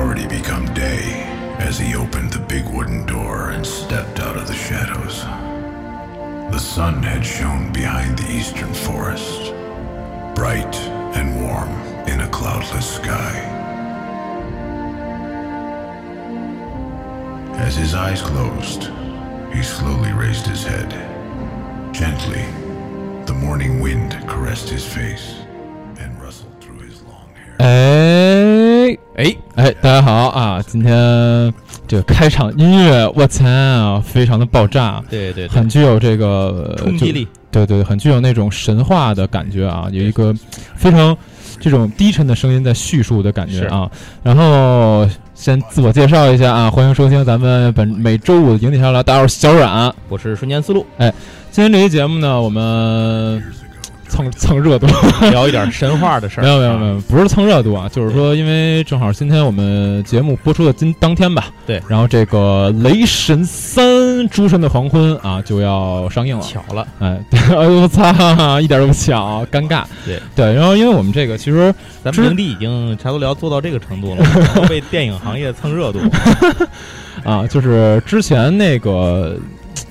Already become day as he opened the big wooden door and stepped out of the shadows. The sun had shone behind the eastern forest, bright and warm in a cloudless sky. As his eyes closed, he slowly raised his head. Gently, the morning wind caressed his face and rustled through his long hair. 哎哎，哎，大家好啊！今天这个开场音乐，我操啊，非常的爆炸，对对对，很具有这个冲击力。对对，很具有那种神话的感觉啊，有一个非常这种低沉的声音在叙述的感觉啊。然后先自我介绍一下啊，欢迎收听咱们本每周五的营地上聊，大家好，小阮，我是瞬间思路。哎，今天这期节目呢，我们。蹭蹭热度，聊一点神话的事儿。没有没有没有，不是蹭热度啊，就是说，因为正好今天我们节目播出的今当天吧，对，然后这个《雷神三：诸神的黄昏》啊就要上映了，巧了，哎，哎呦我操，一点都不巧，尴尬。对对，然后因为我们这个其实咱们营地已经差不多聊做到这个程度了，都被电影行业蹭热度 啊，就是之前那个。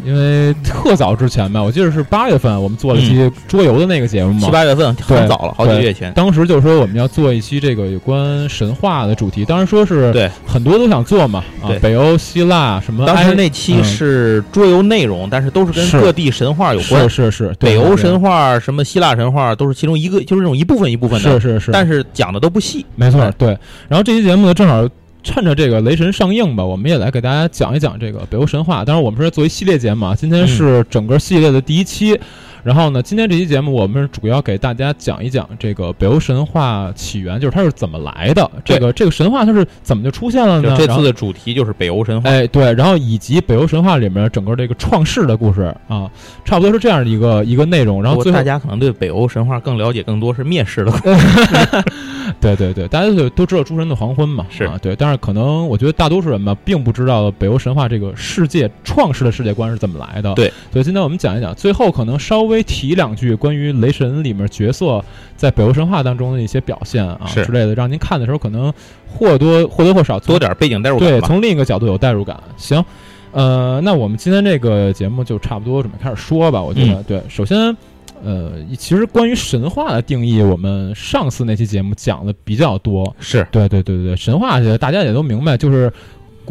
因为特早之前吧，我记得是八月份，我们做了一期桌游的那个节目嘛。七八月份很早了，好几个月前。当时就说我们要做一期这个有关神话的主题，当时说是对很多都想做嘛。啊，北欧、希腊什么。当时那期是桌游内容，但是都是跟各地神话有关。是是是，北欧神话、什么希腊神话都是其中一个，就是那种一部分一部分的。是是是，但是讲的都不细。没错，对。然后这期节目呢，正好。趁着这个雷神上映吧，我们也来给大家讲一讲这个北欧神话。当然，我们是作为系列节目啊，今天是整个系列的第一期。然后呢，今天这期节目我们主要给大家讲一讲这个北欧神话起源，就是它是怎么来的。这个这个神话它是怎么就出现了呢？这次的主题就是北欧神话。哎，对，然后以及北欧神话里面整个这个创世的故事啊，差不多是这样的一个一个内容。然后最后大家可能对北欧神话更了解，更多是灭世的故事。对对对，大家都都知道诸神的黄昏嘛，是啊，对。但是可能我觉得大多数人吧，并不知道北欧神话这个世界创世的世界观是怎么来的。对，所以今天我们讲一讲，最后可能稍微提两句关于雷神里面角色在北欧神话当中的一些表现啊之类的，让您看的时候可能或多或多或少多点背景代入感。对，从另一个角度有代入感。行，呃，那我们今天这个节目就差不多准备开始说吧。我觉得，对，首先。呃，其实关于神话的定义，我们上次那期节目讲的比较多。是对对对对对，神话大家也都明白，就是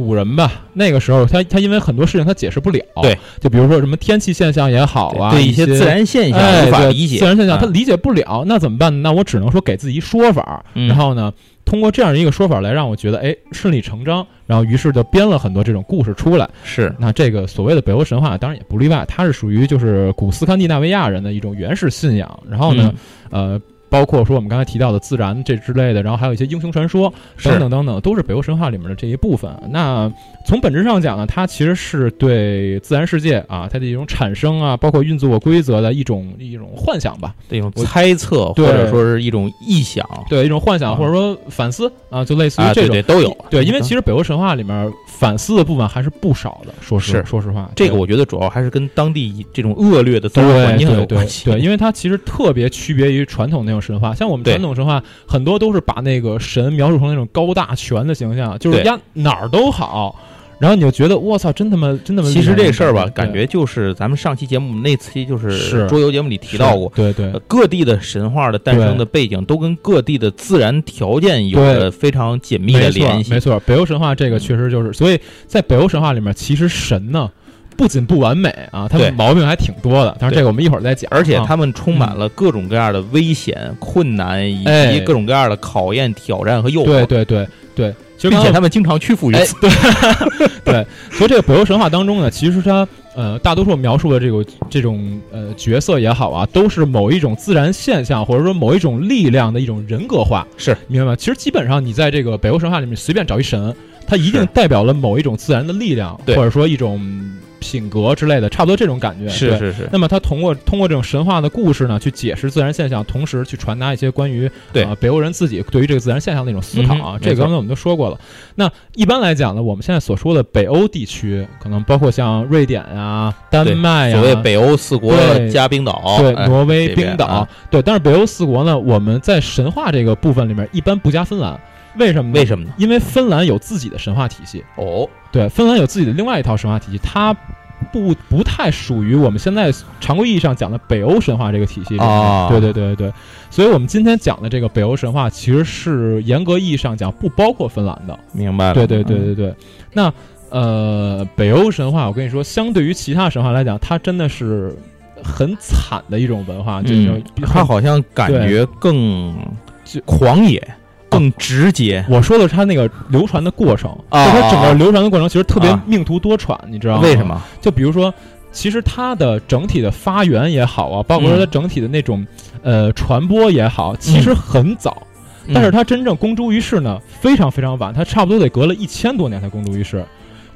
古人吧，那个时候他他因为很多事情他解释不了。对，就比如说什么天气现象也好啊，对一些自然现象无法理解，自然现象他理解不了，那怎么办？那我只能说给自己一说法，然后呢？通过这样一个说法来让我觉得，哎，顺理成章，然后于是就编了很多这种故事出来。是，那这个所谓的北欧神话，当然也不例外，它是属于就是古斯堪的纳维亚人的一种原始信仰。然后呢，呃。包括说我们刚才提到的自然这之类的，然后还有一些英雄传说等等等等，都是北欧神话里面的这一部分。那从本质上讲呢，它其实是对自然世界啊，它的一种产生啊，包括运作规则的一种一种幻想吧，一种猜测或者说是一种臆想，对一种幻想或者说反思啊，就类似于这种都有。对，因为其实北欧神话里面反思的部分还是不少的。说是说实话，这个我觉得主要还是跟当地这种恶劣的自然环境有关系。对，因为它其实特别区别于传统那种神话，像我们传统神话很多都是把那个神描述成那种高大全的形象，就是呀哪儿都好，然后你就觉得我操，真他妈真他妈。其实这事儿吧，感觉就是咱们上期节目那期就是桌游节目里提到过，对对，各地的神话的诞生的背景都跟各地的自然条件有着非常紧密的联系。没错，北欧神话这个确实就是，所以在北欧神话里面，其实神呢。不仅不完美啊，他们毛病还挺多的。但是这个我们一会儿再讲。而且他们充满了各种各样的危险、困难以及各种各样的考验、挑战和诱惑。对对对对，并且他们经常屈服于此。对对，所以这个北欧神话当中呢，其实它呃大多数描述的这个这种呃角色也好啊，都是某一种自然现象或者说某一种力量的一种人格化。是，明白吗？其实基本上你在这个北欧神话里面随便找一神，它一定代表了某一种自然的力量，或者说一种。品格之类的，差不多这种感觉。是是是。那么他通过通过这种神话的故事呢，去解释自然现象，同时去传达一些关于对北欧人自己对于这个自然现象的一种思考啊。这个刚才我们都说过了。那一般来讲呢，我们现在所说的北欧地区，可能包括像瑞典啊、丹麦啊，所谓北欧四国加冰岛，对，挪威、冰岛，对。但是北欧四国呢，我们在神话这个部分里面一般不加芬兰。为什么？为什么呢？因为芬兰有自己的神话体系。哦，对，芬兰有自己的另外一套神话体系，它不不太属于我们现在常规意义上讲的北欧神话这个体系。啊，对对对对，所以我们今天讲的这个北欧神话，其实是严格意义上讲不包括芬兰的。明白了。对对对对对，那呃，北欧神话，我跟你说，相对于其他神话来讲，它真的是很惨的一种文化，就是它好像感觉更狂野。更直接，我说的是它那个流传的过程，就它整个流传的过程其实特别命途多舛，你知道吗？为什么？就比如说，其实它的整体的发源也好啊，包括说它整体的那种呃传播也好，其实很早，但是它真正公诸于世呢，非常非常晚，它差不多得隔了一千多年才公诸于世。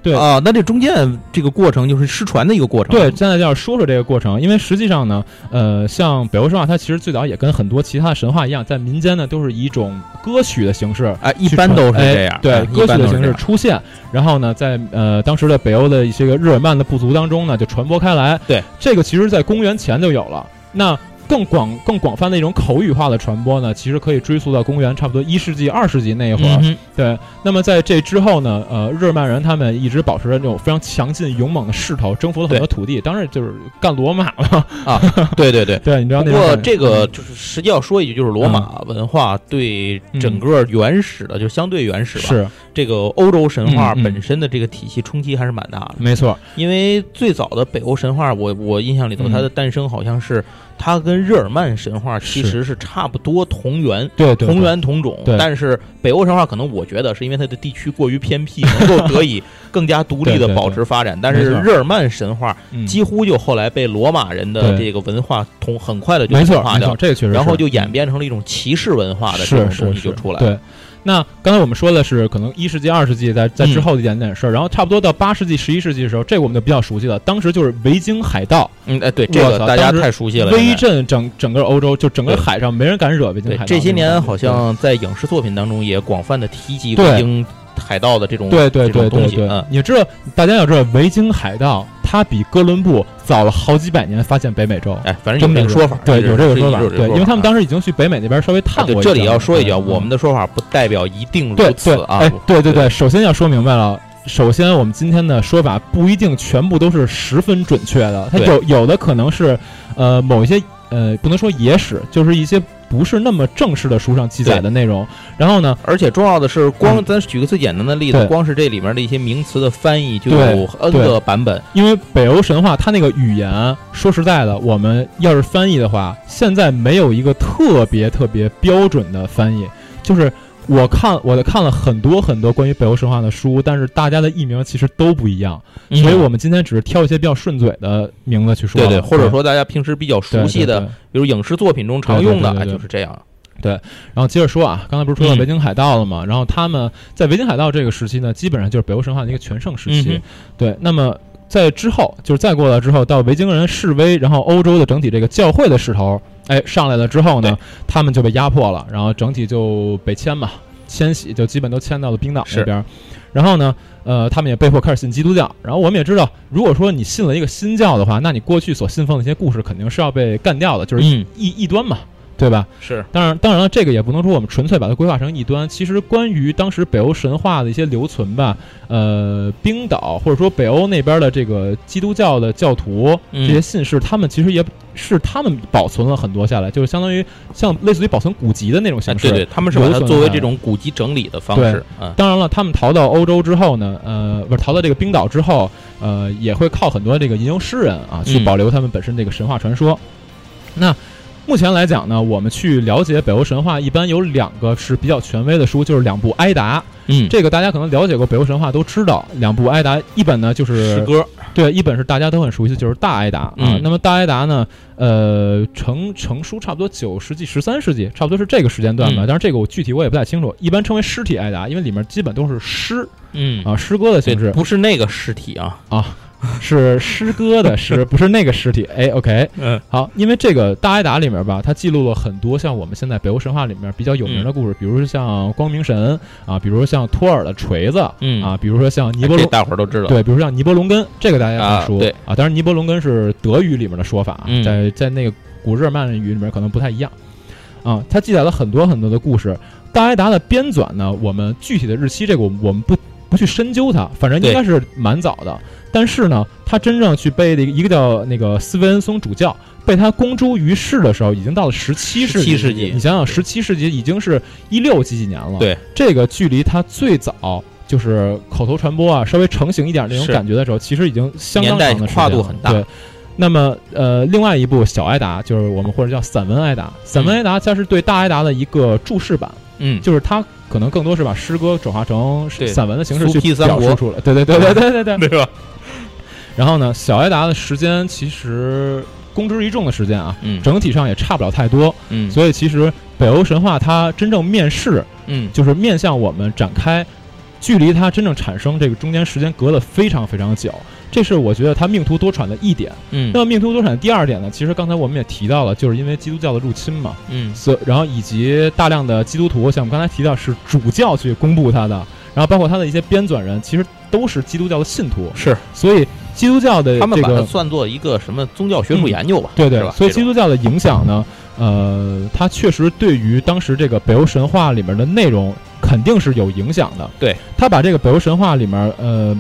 对啊，那这中间这个过程就是失传的一个过程。对，现在就要说说这个过程，因为实际上呢，呃，像北欧神话，它其实最早也跟很多其他的神话一样，在民间呢都是以一种歌曲的形式，哎，一般都是这样，对，歌曲的形式出现，然后呢，在呃当时的北欧的一些个日耳曼的部族当中呢，就传播开来。对，这个其实在公元前就有了。那更广、更广泛的一种口语化的传播呢，其实可以追溯到公元差不多一世纪、二世纪那一会儿。对，那么在这之后呢，呃，日耳曼人他们一直保持着这种非常强劲、勇猛的势头，征服了很多土地。当然就是干罗马了啊！对对对 对，你知道。不过这个就是实际要说一句，就是罗马文化对整个原始的，就相对原始吧，是这个欧洲神话本身的这个体系冲击还是蛮大的。没错，因为最早的北欧神话，我我印象里头，它的诞生好像是。它跟日耳曼神话其实是。差不多同源，对同源同种。但是北欧神话可能我觉得是因为它的地区过于偏僻，能够得以更加独立的保持发展。但是日耳曼神话几乎就后来被罗马人的这个文化同很快的就同化掉，这个确实，然后就演变成了一种骑士文化的这种东西就出来了。那刚才我们说的是可能一世纪、二世纪在在之后的一点点事儿，然后差不多到八世纪、十一世纪的时候，这个我们就比较熟悉了。当时就是维京海盗，嗯，哎，对，这个大家太熟悉了，威震整整个欧洲，就整个海上没人敢惹维京海盗。这些年好像在影视作品当中也广泛的提及维京海盗的这种对对对对对。嗯，你知道，大家要知道维京海盗。他比哥伦布早了好几百年发现北美洲，哎，反正有这个说法，对，有这个说法，对，因为他们当时已经去北美那边稍微探过。这里要说一句啊，我们的说法不代表一定如此啊，哎，对对对，首先要说明白了，首先我们今天的说法不一定全部都是十分准确的，它有有的可能是呃某一些呃不能说野史，就是一些。不是那么正式的书上记载的内容，然后呢，而且重要的是，光咱举个最简单的例子，光是这里面的一些名词的翻译就有 N 个版本。因为北欧神话它那个语言，说实在的，我们要是翻译的话，现在没有一个特别特别标准的翻译，就是。我看我看了很多很多关于北欧神话的书，但是大家的译名其实都不一样，所以我们今天只是挑一些比较顺嘴的名字去说。对对，或者说大家平时比较熟悉的，比如影视作品中常用的，就是这样。对，然后接着说啊，刚才不是说到维京海盗了吗？然后他们在维京海盗这个时期呢，基本上就是北欧神话的一个全盛时期。对，那么在之后，就是再过了之后，到维京人示威，然后欧洲的整体这个教会的势头。哎，上来了之后呢，他们就被压迫了，然后整体就被迁嘛，迁徙就基本都迁到了冰岛那边。然后呢，呃，他们也被迫开始信基督教。然后我们也知道，如果说你信了一个新教的话，那你过去所信奉的一些故事肯定是要被干掉的，就是异异端嘛。对吧？是，当然，当然了，这个也不能说我们纯粹把它规划成异端。其实，关于当时北欧神话的一些留存吧，呃，冰岛或者说北欧那边的这个基督教的教徒这些信士，他们其实也是他们保存了很多下来，就是相当于像类似于保存古籍的那种形式。对对，他们是把它作为这种古籍整理的方式。嗯，当然了，他们逃到欧洲之后呢，呃，不是逃到这个冰岛之后，呃，也会靠很多这个吟游诗人啊，去保留他们本身这个神话传说。那。目前来讲呢，我们去了解北欧神话，一般有两个是比较权威的书，就是两部《埃达》。嗯，这个大家可能了解过北欧神话都知道。两部《埃达》，一本呢就是诗歌，对，一本是大家都很熟悉，就是《大埃达》啊。那么《大埃达》呢，呃，成成书差不多九世纪、十三世纪，差不多是这个时间段吧。但是，这个我具体我也不太清楚。一般称为尸体《埃达》，因为里面基本都是诗，嗯啊，诗歌的形式，不是那个尸体啊啊。是诗歌的诗，不是那个尸体。哎，OK，嗯，好，因为这个大埃达里面吧，它记录了很多像我们现在北欧神话里面比较有名的故事，比如说像光明神啊，比如说像托尔的锤子，嗯。啊，比如说像尼伯龙，大伙儿都知道，对，比如像尼伯龙根，这个大家很熟，对。啊，当然尼伯龙根是德语里面的说法，在在那个古日耳曼语里面可能不太一样，啊，它记载了很多很多的故事。大埃达的编纂呢，我们具体的日期这个我我们不不去深究它，反正应该是蛮早的。但是呢，他真正去背的一个叫那个斯维恩松主教被他公诸于世的时候，已经到了十七世纪。世纪，你想想，十七世纪已经是一六几几年了。对，这个距离他最早就是口头传播啊，稍微成型一点那种感觉的时候，其实已经相当长的跨度很大。对。那么，呃，另外一部小埃达，就是我们或者叫散文埃达，散文埃达，它是对大埃达的一个注释版。嗯，就是它可能更多是把诗歌转化成散文的形式去表述出来。对对对对对对对，对吧？然后呢，小艾达的时间其实公之于众的时间啊，嗯，整体上也差不了太多。嗯，所以其实北欧神话它真正面世，嗯，就是面向我们展开，距离它真正产生这个中间时间隔得非常非常久。这是我觉得他命途多舛的一点。嗯，那么命途多舛的第二点呢？其实刚才我们也提到了，就是因为基督教的入侵嘛。嗯，所然后以及大量的基督徒，像我们刚才提到是主教去公布他的，然后包括他的一些编纂人，其实都是基督教的信徒。是，所以基督教的他们把它算作一个什么宗教学术研究吧？对对，所以基督教的影响呢，呃，它确实对于当时这个北欧神话里面的内容肯定是有影响的。对，他把这个北欧神话里面，呃。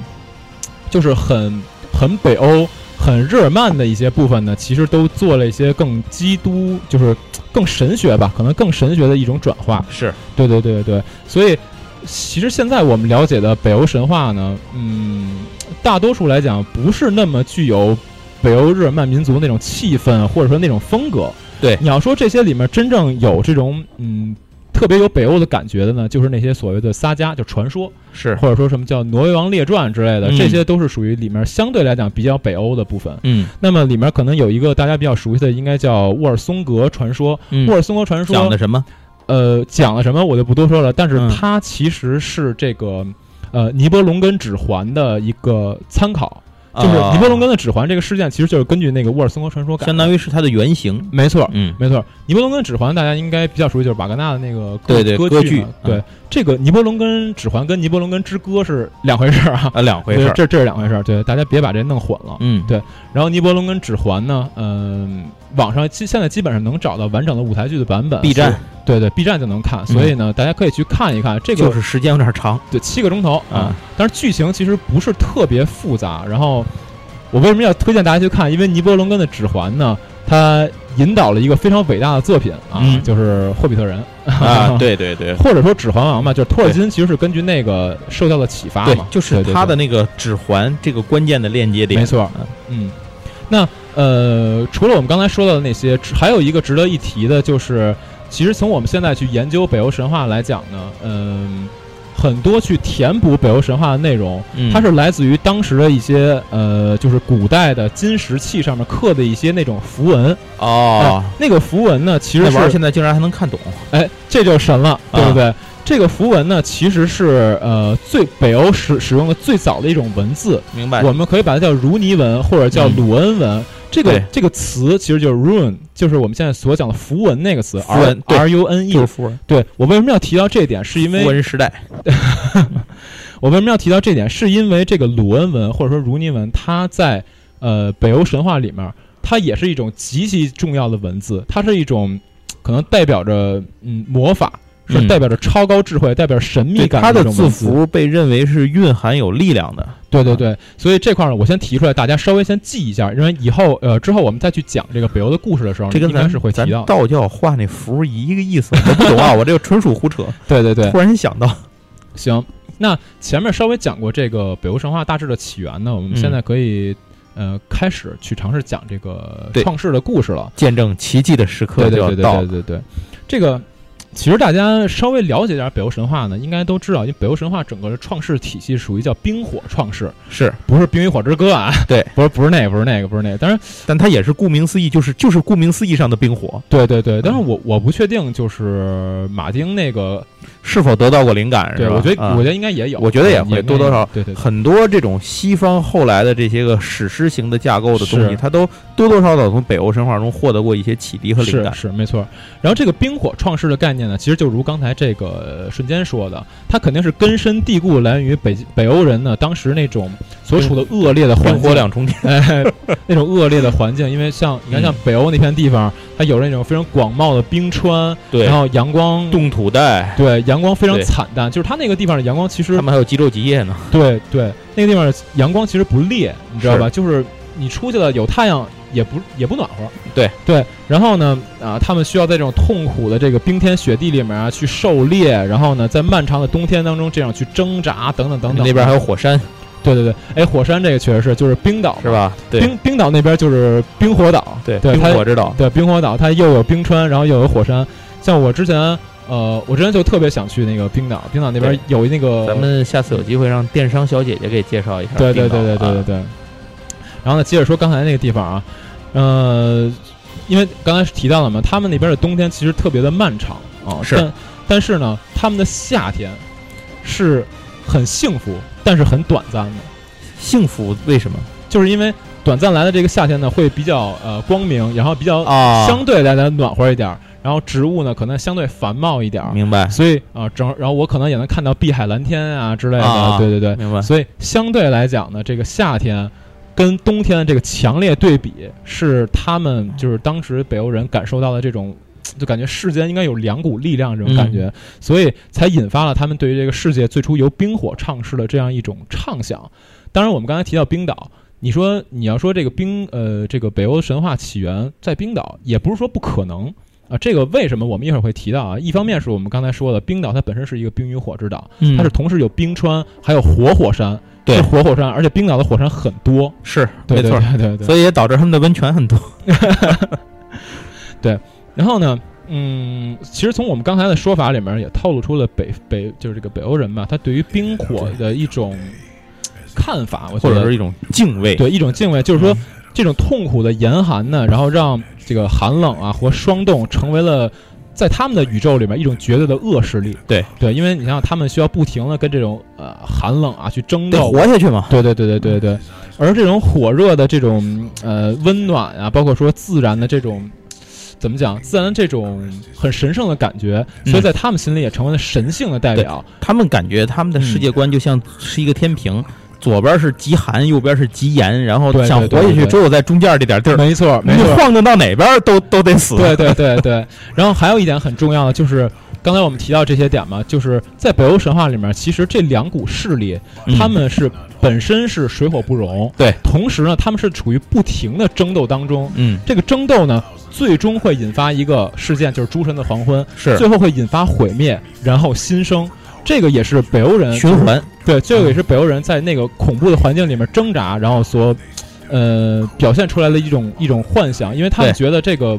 就是很很北欧、很日耳曼的一些部分呢，其实都做了一些更基督，就是更神学吧，可能更神学的一种转化。是对对对对对，所以其实现在我们了解的北欧神话呢，嗯，大多数来讲不是那么具有北欧日耳曼民族那种气氛，或者说那种风格。对，你要说这些里面真正有这种嗯。特别有北欧的感觉的呢，就是那些所谓的撒加，就传说，是或者说什么叫《挪威王列传》之类的，这些都是属于里面相对来讲比较北欧的部分。嗯，那么里面可能有一个大家比较熟悉的，应该叫沃尔松格传说。沃尔松格传说讲的什么？呃，讲了什么我就不多说了。但是它其实是这个呃尼伯龙根指环的一个参考。就是尼伯龙根的指环这个事件，其实就是根据那个沃尔森格传说改，相当于是它的原型。没错，嗯，没错。尼伯龙根指环大家应该比较熟悉，就是瓦格纳的那个对对歌剧。对，这个尼伯龙根指环跟尼伯龙根之歌是两回事啊，啊，两回事。这这是两回事，对，大家别把这弄混了。嗯，对。然后尼伯龙根指环呢，嗯，网上基现在基本上能找到完整的舞台剧的版本，B 站。对对，B 站就能看，所以呢，大家可以去看一看。这个就是时间有点长，对，七个钟头啊。但是剧情其实不是特别复杂，然后。我为什么要推荐大家去看？因为尼伯龙根的指环呢，它引导了一个非常伟大的作品啊，就是《霍比特人》啊，对对对，或者说《指环王》嘛，就是托尔金其实是根据那个受到了启发嘛，就是他的那个指环这个关键的链接点，没错，嗯，那呃，除了我们刚才说到的那些，还有一个值得一提的，就是其实从我们现在去研究北欧神话来讲呢，嗯。很多去填补北欧神话的内容，它是来自于当时的一些呃，就是古代的金石器上面刻的一些那种符文哦。那个符文呢，其实是现在竟然还能看懂，哎，这就神了，对不对？这个符文呢，其实是呃最北欧使使用的最早的一种文字，明白？我们可以把它叫如尼文或者叫鲁恩文。这个这个词其实就是 rune，就是我们现在所讲的符文那个词。符文，r u n e，就是符文。对我为什么要提到这点？是因为符文时代。我为什么要提到这点？是因为这个鲁恩文或者说如尼文，它在呃北欧神话里面，它也是一种极其重要的文字。它是一种可能代表着嗯魔法。是代表着超高智慧，代表神秘感。它的字符被认为是蕴含有力量的。对对对，所以这块呢，我先提出来，大家稍微先记一下，因为以后呃之后我们再去讲这个北欧的故事的时候，这应该是会提到。道教画那符一个意思，我不懂啊，我这个纯属胡扯。对对对，突然想到，行，那前面稍微讲过这个北欧神话大致的起源呢，我们现在可以呃开始去尝试讲这个创世的故事了，见证奇迹的时刻就要到。对对对对，这个。其实大家稍微了解点北欧神话呢，应该都知道，因为北欧神话整个的创世体系属于叫冰火创世，是不是《冰与火之歌》啊？对，不是不是那个，不是那个，不是那个。当然，但它也是顾名思义，就是就是顾名思义上的冰火。对对对，但是我我不确定，就是马丁那个。是否得到过灵感？对，我觉得，我觉得应该也有。我觉得也会多多少。对对，很多这种西方后来的这些个史诗型的架构的东西，它都多多少少从北欧神话中获得过一些启迪和灵感。是是没错。然后这个冰火创世的概念呢，其实就如刚才这个瞬间说的，它肯定是根深蒂固来源于北北欧人呢当时那种所处的恶劣的环境，火两重天，哎，那种恶劣的环境。因为像你看，像北欧那片地方，它它有那种非常广袤的冰川，对，然后阳光冻土带，对，阳光非常惨淡，就是它那个地方的阳光其实他们还有极昼极夜呢，对对，那个地方阳光其实不烈，你知道吧？就是你出去了有太阳。也不也不暖和，对。对，然后呢，啊，他们需要在这种痛苦的这个冰天雪地里面啊去狩猎，然后呢，在漫长的冬天当中这样去挣扎，等等等等。那边还有火山，对对对，哎，火山这个确实是，就是冰岛是吧？冰冰岛那边就是冰火岛，对对，冰火之岛，对冰火岛，它又有冰川，然后又有火山。像我之前，呃，我之前就特别想去那个冰岛，冰岛那边有那个，咱们下次有机会让电商小姐姐给介绍一下。对对对对对对对。然后呢，接着说刚才那个地方啊。呃，因为刚才是提到了嘛，他们那边的冬天其实特别的漫长啊，是，但是呢，他们的夏天是很幸福，但是很短暂的。幸福为什么？就是因为短暂来的这个夏天呢，会比较呃光明，然后比较相对来讲暖和一点，然后植物呢可能相对繁茂一点。明白。所以啊，正然后我可能也能看到碧海蓝天啊之类的。对对对，明白。所以相对来讲呢，这个夏天。跟冬天的这个强烈对比，是他们就是当时北欧人感受到的这种，就感觉世间应该有两股力量这种感觉，所以才引发了他们对于这个世界最初由冰火创世的这样一种畅想。当然，我们刚才提到冰岛，你说你要说这个冰，呃，这个北欧神话起源在冰岛，也不是说不可能啊。这个为什么我们一会儿会提到啊？一方面是我们刚才说的，冰岛它本身是一个冰与火之岛，它是同时有冰川还有活火山。对活火山，而且冰岛的火山很多，是没错，对对，所以也导致他们的温泉很多。对，然后呢，嗯，其实从我们刚才的说法里面也透露出了北北就是这个北欧人嘛，他对于冰火的一种看法，或者是一种敬畏，对，一种敬畏，就是说这种痛苦的严寒呢，然后让这个寒冷啊和霜冻成为了。在他们的宇宙里面，一种绝对的恶势力。对对，因为你像他们需要不停的跟这种呃寒冷啊去争斗，活下去嘛。对对对对对对。而这种火热的这种呃温暖啊，包括说自然的这种怎么讲，自然这种很神圣的感觉，所以在他们心里也成为了神性的代表。他们感觉他们的世界观就像是一个天平。左边是极寒，右边是极炎，然后想活下去，只有在中间这点地儿。没错，没错，晃荡到哪边都都得死。对对对对。然后还有一点很重要的就是，刚才我们提到这些点嘛，就是在北欧神话里面，其实这两股势力，他们是本身是水火不容。对。同时呢，他们是处于不停的争斗当中。嗯。这个争斗呢，最终会引发一个事件，就是诸神的黄昏。是。最后会引发毁灭，然后新生。这个也是北欧人循环，对，这个也是北欧人在那个恐怖的环境里面挣扎，然后所，呃，表现出来的一种一种幻想，因为他们觉得这个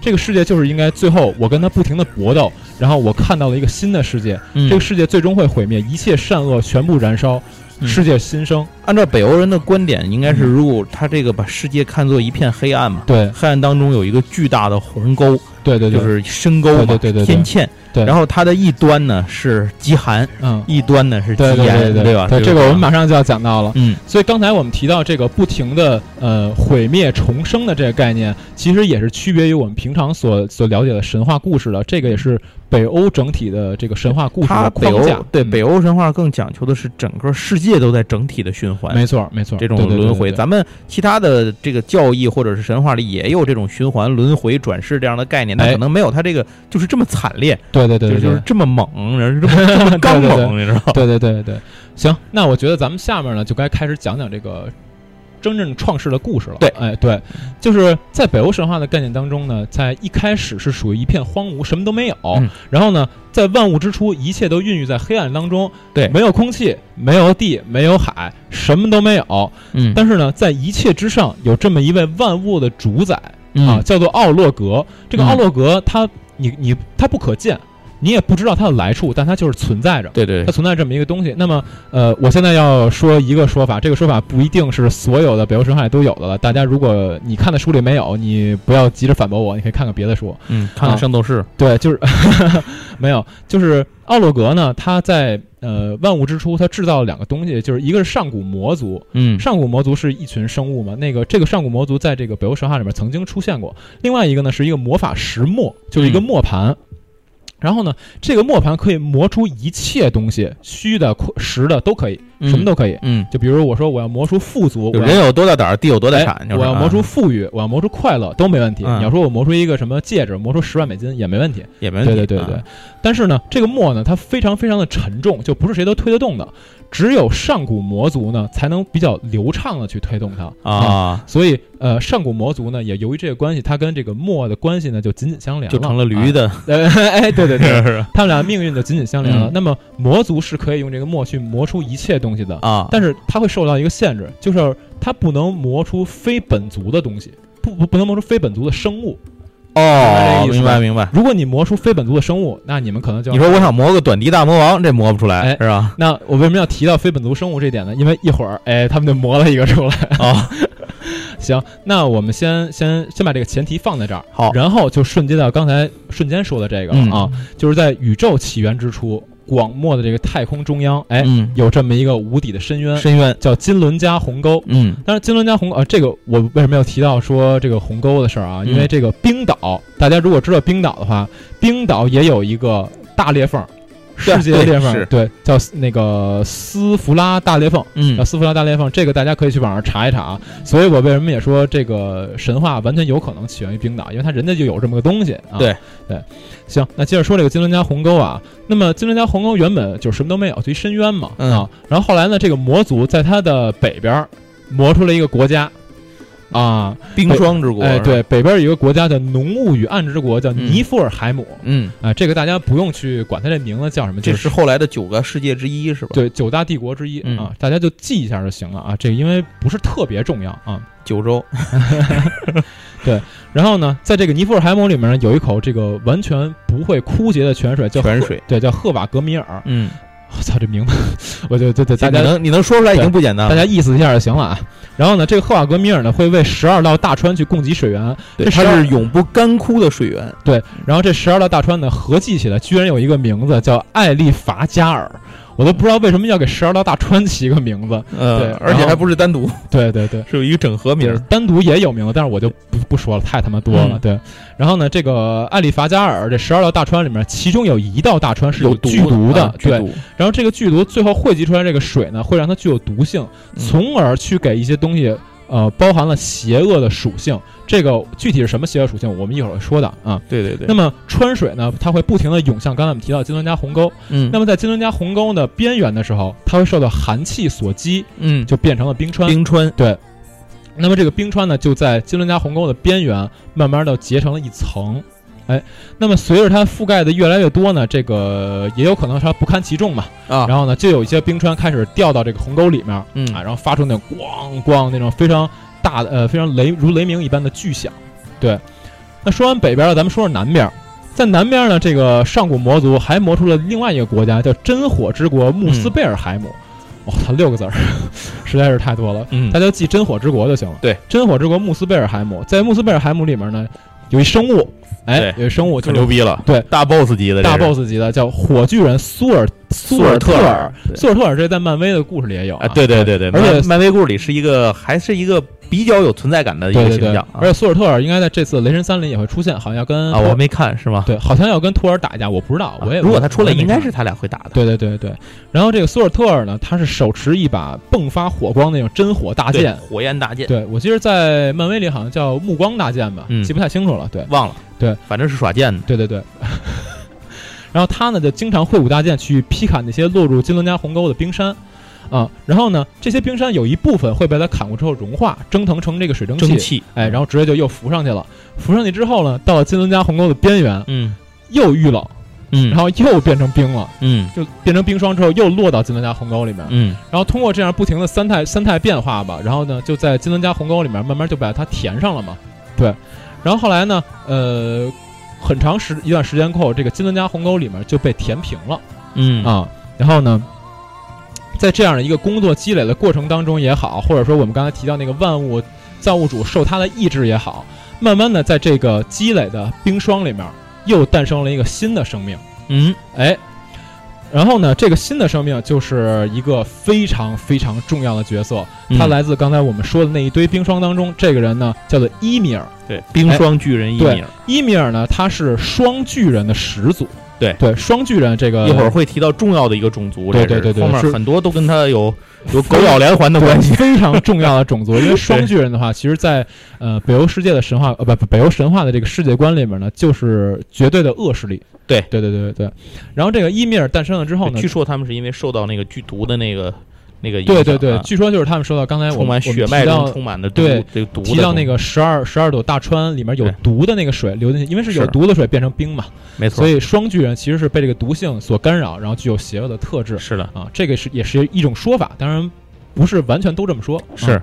这个世界就是应该最后我跟他不停的搏斗，然后我看到了一个新的世界，这个世界最终会毁灭，一切善恶全部燃烧，世界新生。按照北欧人的观点，应该是如果他这个把世界看作一片黑暗嘛，对，黑暗当中有一个巨大的鸿沟，对对，就是深沟嘛，对对对，天堑。对，然后它的一端呢是极寒，嗯，一端呢是极炎，对吧？对，这个我们马上就要讲到了，嗯，所以刚才我们提到这个不停的呃毁灭重生的这个概念，其实也是区别于我们平常所所了解的神话故事的，这个也是北欧整体的这个神话故事的框架。对，北欧神话更讲求的是整个世界都在整体的循环，没错，没错，这种轮回。咱们其他的这个教义或者是神话里也有这种循环、轮回、转世这样的概念，但可能没有它这个就是这么惨烈。对对对，就是这么。猛，人这么刚猛，你知道？对对对对对，行，那我觉得咱们下面呢就该开始讲讲这个真正创世的故事了。对，哎，对，就是在北欧神话的概念当中呢，在一开始是属于一片荒芜，什么都没有。然后呢，在万物之初，一切都孕育在黑暗当中。对，没有空气，没有地，没有海，什么都没有。嗯，但是呢，在一切之上有这么一位万物的主宰啊，叫做奥洛格。这个奥洛格，他，你你，他不可见。你也不知道它的来处，但它就是存在着。对对，它存在这么一个东西。那么，呃，我现在要说一个说法，这个说法不一定是所有的北欧神话里都有的了。大家如果你看的书里没有，你不要急着反驳我，你可以看看别的书。嗯，看看《圣斗士》。对，就是 没有，就是奥洛格呢，他在呃万物之初，他制造了两个东西，就是一个是上古魔族。嗯，上古魔族是一群生物嘛？那个这个上古魔族在这个北欧神话里面曾经出现过。另外一个呢，是一个魔法石磨，就是一个磨盘。然后呢，这个磨盘可以磨出一切东西，虚的、实的都可以。什么都可以。嗯，就比如我说我要磨出富足，人有多大胆，地有多大产。我要磨出富裕，我要磨出快乐都没问题。你要说我磨出一个什么戒指，磨出十万美金也没问题，也没问题。对对对对。但是呢，这个磨呢，它非常非常的沉重，就不是谁都推得动的。只有上古魔族呢，才能比较流畅的去推动它啊。所以，呃，上古魔族呢，也由于这个关系，它跟这个墨的关系呢，就紧紧相连，就成了驴的。哎，对对对，他们俩命运就紧紧相连了。那么，魔族是可以用这个墨去磨出一切东西的啊，但是它会受到一个限制，就是它不能磨出非本族的东西，不不不能磨出非本族的生物。哦，明白明白。如果你磨出非本族的生物，那你们可能就你说我想磨个短笛大魔王，这磨不出来，是吧？那我为什么要提到非本族生物这点呢？因为一会儿，哎，他们就磨了一个出来。哦，行，那我们先先先把这个前提放在这儿，好，然后就瞬间到刚才瞬间说的这个啊，就是在宇宙起源之初。广漠的这个太空中央，哎，有这么一个无底的深渊，深渊叫金轮加鸿沟。嗯，但是金轮加鸿呃，这个我为什么要提到说这个鸿沟的事儿啊？因为这个冰岛，大家如果知道冰岛的话，冰岛也有一个大裂缝。世界的裂缝对，叫那个斯弗拉大裂缝，嗯，叫斯弗拉大裂缝，这个大家可以去网上查一查啊。所以我为什么也说这个神话完全有可能起源于冰岛，因为它人家就有这么个东西啊。对对，行，那接着说这个金轮加鸿沟啊。那么金轮加鸿沟原本就什么都没有，就一深渊嘛啊。然后后来呢，这个魔族在它的北边磨出了一个国家。啊，冰霜之国，哎，对，北边有一个国家叫浓雾与暗之国，叫尼夫尔海姆。嗯，啊，这个大家不用去管它这名字叫什么，这是后来的九个世界之一，是吧？对，九大帝国之一啊，大家就记一下就行了啊。这个因为不是特别重要啊。九州，对。然后呢，在这个尼夫尔海姆里面呢，有一口这个完全不会枯竭的泉水，叫泉水，对，叫赫瓦格米尔。嗯。我操，这名字，我就就就大家能你能说出来已经不简单了，大家意思一下就行了啊。然后呢，这个赫瓦格米尔呢会为十二道大川去供给水源，对，它是永不干枯的水源。对，然后这十二道大川呢合计起来居然有一个名字叫艾利法加尔。我都不知道为什么要给十二道大川起一个名字，对，而且还不是单独，对对对，是有一个整合名，单独也有名字，但是我就不不说了，太他妈多了，对。然后呢，这个艾利法加尔这十二道大川里面，其中有一道大川是有剧毒的，对。然后这个剧毒最后汇集出来这个水呢，会让它具有毒性，从而去给一些东西。呃，包含了邪恶的属性，这个具体是什么邪恶属性，我们一会儿会说的啊。对对对。那么川水呢，它会不停的涌向刚才我们提到金轮加鸿沟。嗯。那么在金轮加鸿沟的边缘的时候，它会受到寒气所击，嗯，就变成了冰川。冰川。对。那么这个冰川呢，就在金轮加鸿沟的边缘，慢慢的结成了一层。哎，那么随着它覆盖的越来越多呢，这个也有可能它不堪其重嘛。啊，然后呢，就有一些冰川开始掉到这个鸿沟里面，嗯。啊，然后发出那种咣咣那种非常大的呃非常雷如雷鸣一般的巨响。对，那说完北边了，咱们说说南边，在南边呢，这个上古魔族还磨出了另外一个国家，叫真火之国穆斯贝尔海姆。哇，它六个字儿，实在是太多了，嗯，大家记真火之国就行了。对，真火之国穆斯贝尔海姆，在穆斯贝尔海姆里面呢，有一生物。哎，有一生物就牛逼了，对，大 boss 级的，大 boss 级的叫火巨人苏尔苏尔特尔，苏尔特尔这在漫威的故事里也有，啊，对对对对，而且漫威故事里是一个还是一个比较有存在感的一个形象，而且苏尔特尔应该在这次雷神三里也会出现，好像要跟啊我没看是吗？对，好像要跟托尔打一架，我不知道，我也如果他出来，应该是他俩会打的，对对对对。然后这个苏尔特尔呢，他是手持一把迸发火光那种真火大剑，火焰大剑，对我记得在漫威里好像叫目光大剑吧，记不太清楚了，对，忘了。对，反正是耍剑的。对对对。然后他呢，就经常挥舞大剑去劈砍那些落入金轮家鸿沟的冰山，啊，然后呢，这些冰山有一部分会被它砍过之后融化，蒸腾成这个水蒸气，哎，然后直接就又浮上去了。浮上去之后呢，到了金伦加鸿沟的边缘，嗯，又遇冷，嗯，然后又变成冰了，嗯，就变成冰霜之后又落到金伦加鸿沟里面，嗯，然后通过这样不停的三态三态变化吧，然后呢，就在金伦加鸿沟里面慢慢就把它填上了嘛，对，然后后来呢，呃。很长时一段时间后，这个金伦加鸿沟里面就被填平了，嗯啊，然后呢，在这样的一个工作积累的过程当中也好，或者说我们刚才提到那个万物造物主受他的意志也好，慢慢的在这个积累的冰霜里面又诞生了一个新的生命，嗯，哎。然后呢，这个新的生命就是一个非常非常重要的角色，他来自刚才我们说的那一堆冰霜当中。这个人呢，叫做伊米尔，对，冰霜巨人伊米尔。伊米尔呢，他是双巨人的始祖，对对，双巨人这个一会儿会提到重要的一个种族，对对对对，后面很多都跟他有 有狗咬连环的关系，非常重要的种族。因为 双巨人的话，其实，在呃北欧世界的神话呃不不北欧神话的这个世界观里面呢，就是绝对的恶势力。对对对对对。然后这个伊米尔诞生了之后呢，据说他们是因为受到那个剧毒的那个。那个对对对，据说就是他们说到刚才充满血脉中充满的对这个毒，提到那个十二十二朵大川里面有毒的那个水流进去，因为是有毒的水变成冰嘛，没错。所以双巨人其实是被这个毒性所干扰，然后具有邪恶的特质。是的啊，这个是也是一种说法，当然不是完全都这么说。是